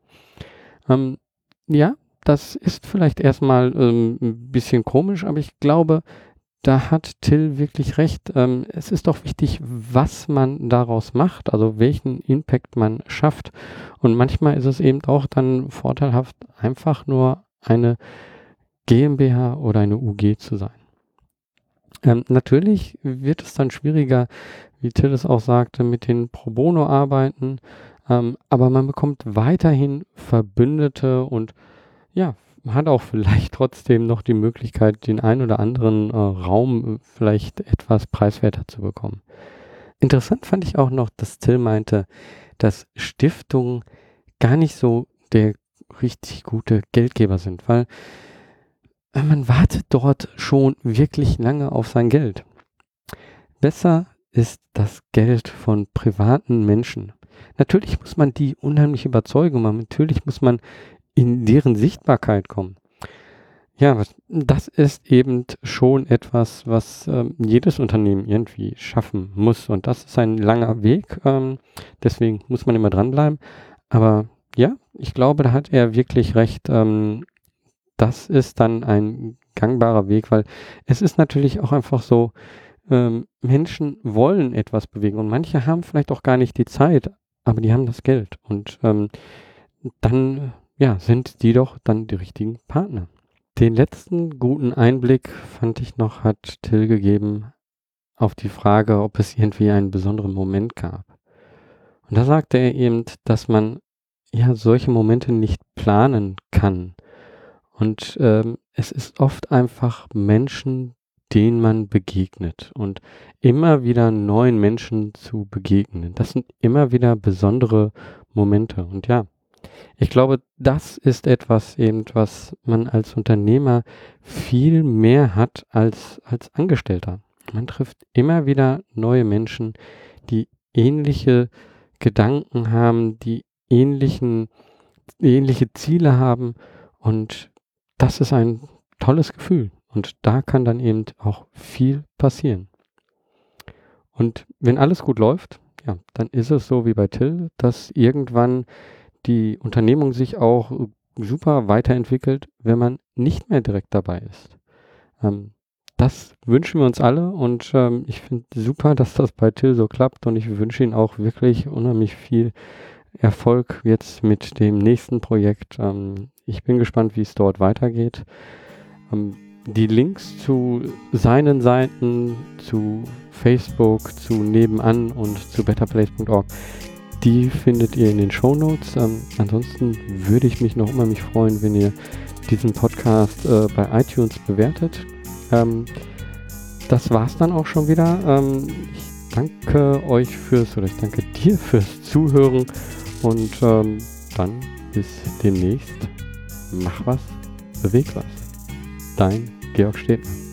Ähm, ja, das ist vielleicht erstmal ähm, ein bisschen komisch, aber ich glaube, da hat Till wirklich recht. Ähm, es ist doch wichtig, was man daraus macht, also welchen Impact man schafft. Und manchmal ist es eben auch dann vorteilhaft, einfach nur eine GmbH oder eine UG zu sein. Ähm, natürlich wird es dann schwieriger, wie Till es auch sagte, mit den Pro Bono-Arbeiten. Ähm, aber man bekommt weiterhin Verbündete und ja, hat auch vielleicht trotzdem noch die Möglichkeit, den ein oder anderen äh, Raum vielleicht etwas preiswerter zu bekommen. Interessant fand ich auch noch, dass Till meinte, dass Stiftungen gar nicht so der richtig gute Geldgeber sind, weil man wartet dort schon wirklich lange auf sein Geld. Besser ist das Geld von privaten Menschen. Natürlich muss man die unheimlich überzeugen, man, natürlich muss man in deren Sichtbarkeit kommen. Ja, das ist eben schon etwas, was ähm, jedes Unternehmen irgendwie schaffen muss. Und das ist ein langer Weg. Ähm, deswegen muss man immer dranbleiben. Aber ja, ich glaube, da hat er wirklich recht. Ähm, das ist dann ein gangbarer Weg, weil es ist natürlich auch einfach so, ähm, Menschen wollen etwas bewegen und manche haben vielleicht auch gar nicht die Zeit, aber die haben das Geld und ähm, dann ja, sind die doch dann die richtigen Partner. Den letzten guten Einblick fand ich noch, hat Till gegeben auf die Frage, ob es irgendwie einen besonderen Moment gab. Und da sagte er eben, dass man ja solche Momente nicht planen kann. Und ähm, es ist oft einfach Menschen, denen man begegnet und immer wieder neuen Menschen zu begegnen. Das sind immer wieder besondere Momente. Und ja, ich glaube, das ist etwas eben, was man als Unternehmer viel mehr hat als als Angestellter. Man trifft immer wieder neue Menschen, die ähnliche Gedanken haben, die ähnlichen, ähnliche Ziele haben und das ist ein tolles Gefühl. Und da kann dann eben auch viel passieren. Und wenn alles gut läuft, ja, dann ist es so wie bei Till, dass irgendwann die Unternehmung sich auch super weiterentwickelt, wenn man nicht mehr direkt dabei ist. Ähm, das wünschen wir uns alle und ähm, ich finde super, dass das bei Till so klappt und ich wünsche Ihnen auch wirklich unheimlich viel Erfolg jetzt mit dem nächsten Projekt. Ähm, ich bin gespannt, wie es dort weitergeht. Ähm, die Links zu seinen Seiten, zu Facebook, zu Nebenan und zu betterplace.org, die findet ihr in den Show Notes. Ähm, ansonsten würde ich mich noch immer mich freuen, wenn ihr diesen Podcast äh, bei iTunes bewertet. Ähm, das war's dann auch schon wieder. Ähm, ich danke euch fürs, oder ich danke dir fürs Zuhören und ähm, dann bis demnächst. Mach was, beweg was. Dein Georg Stedtner.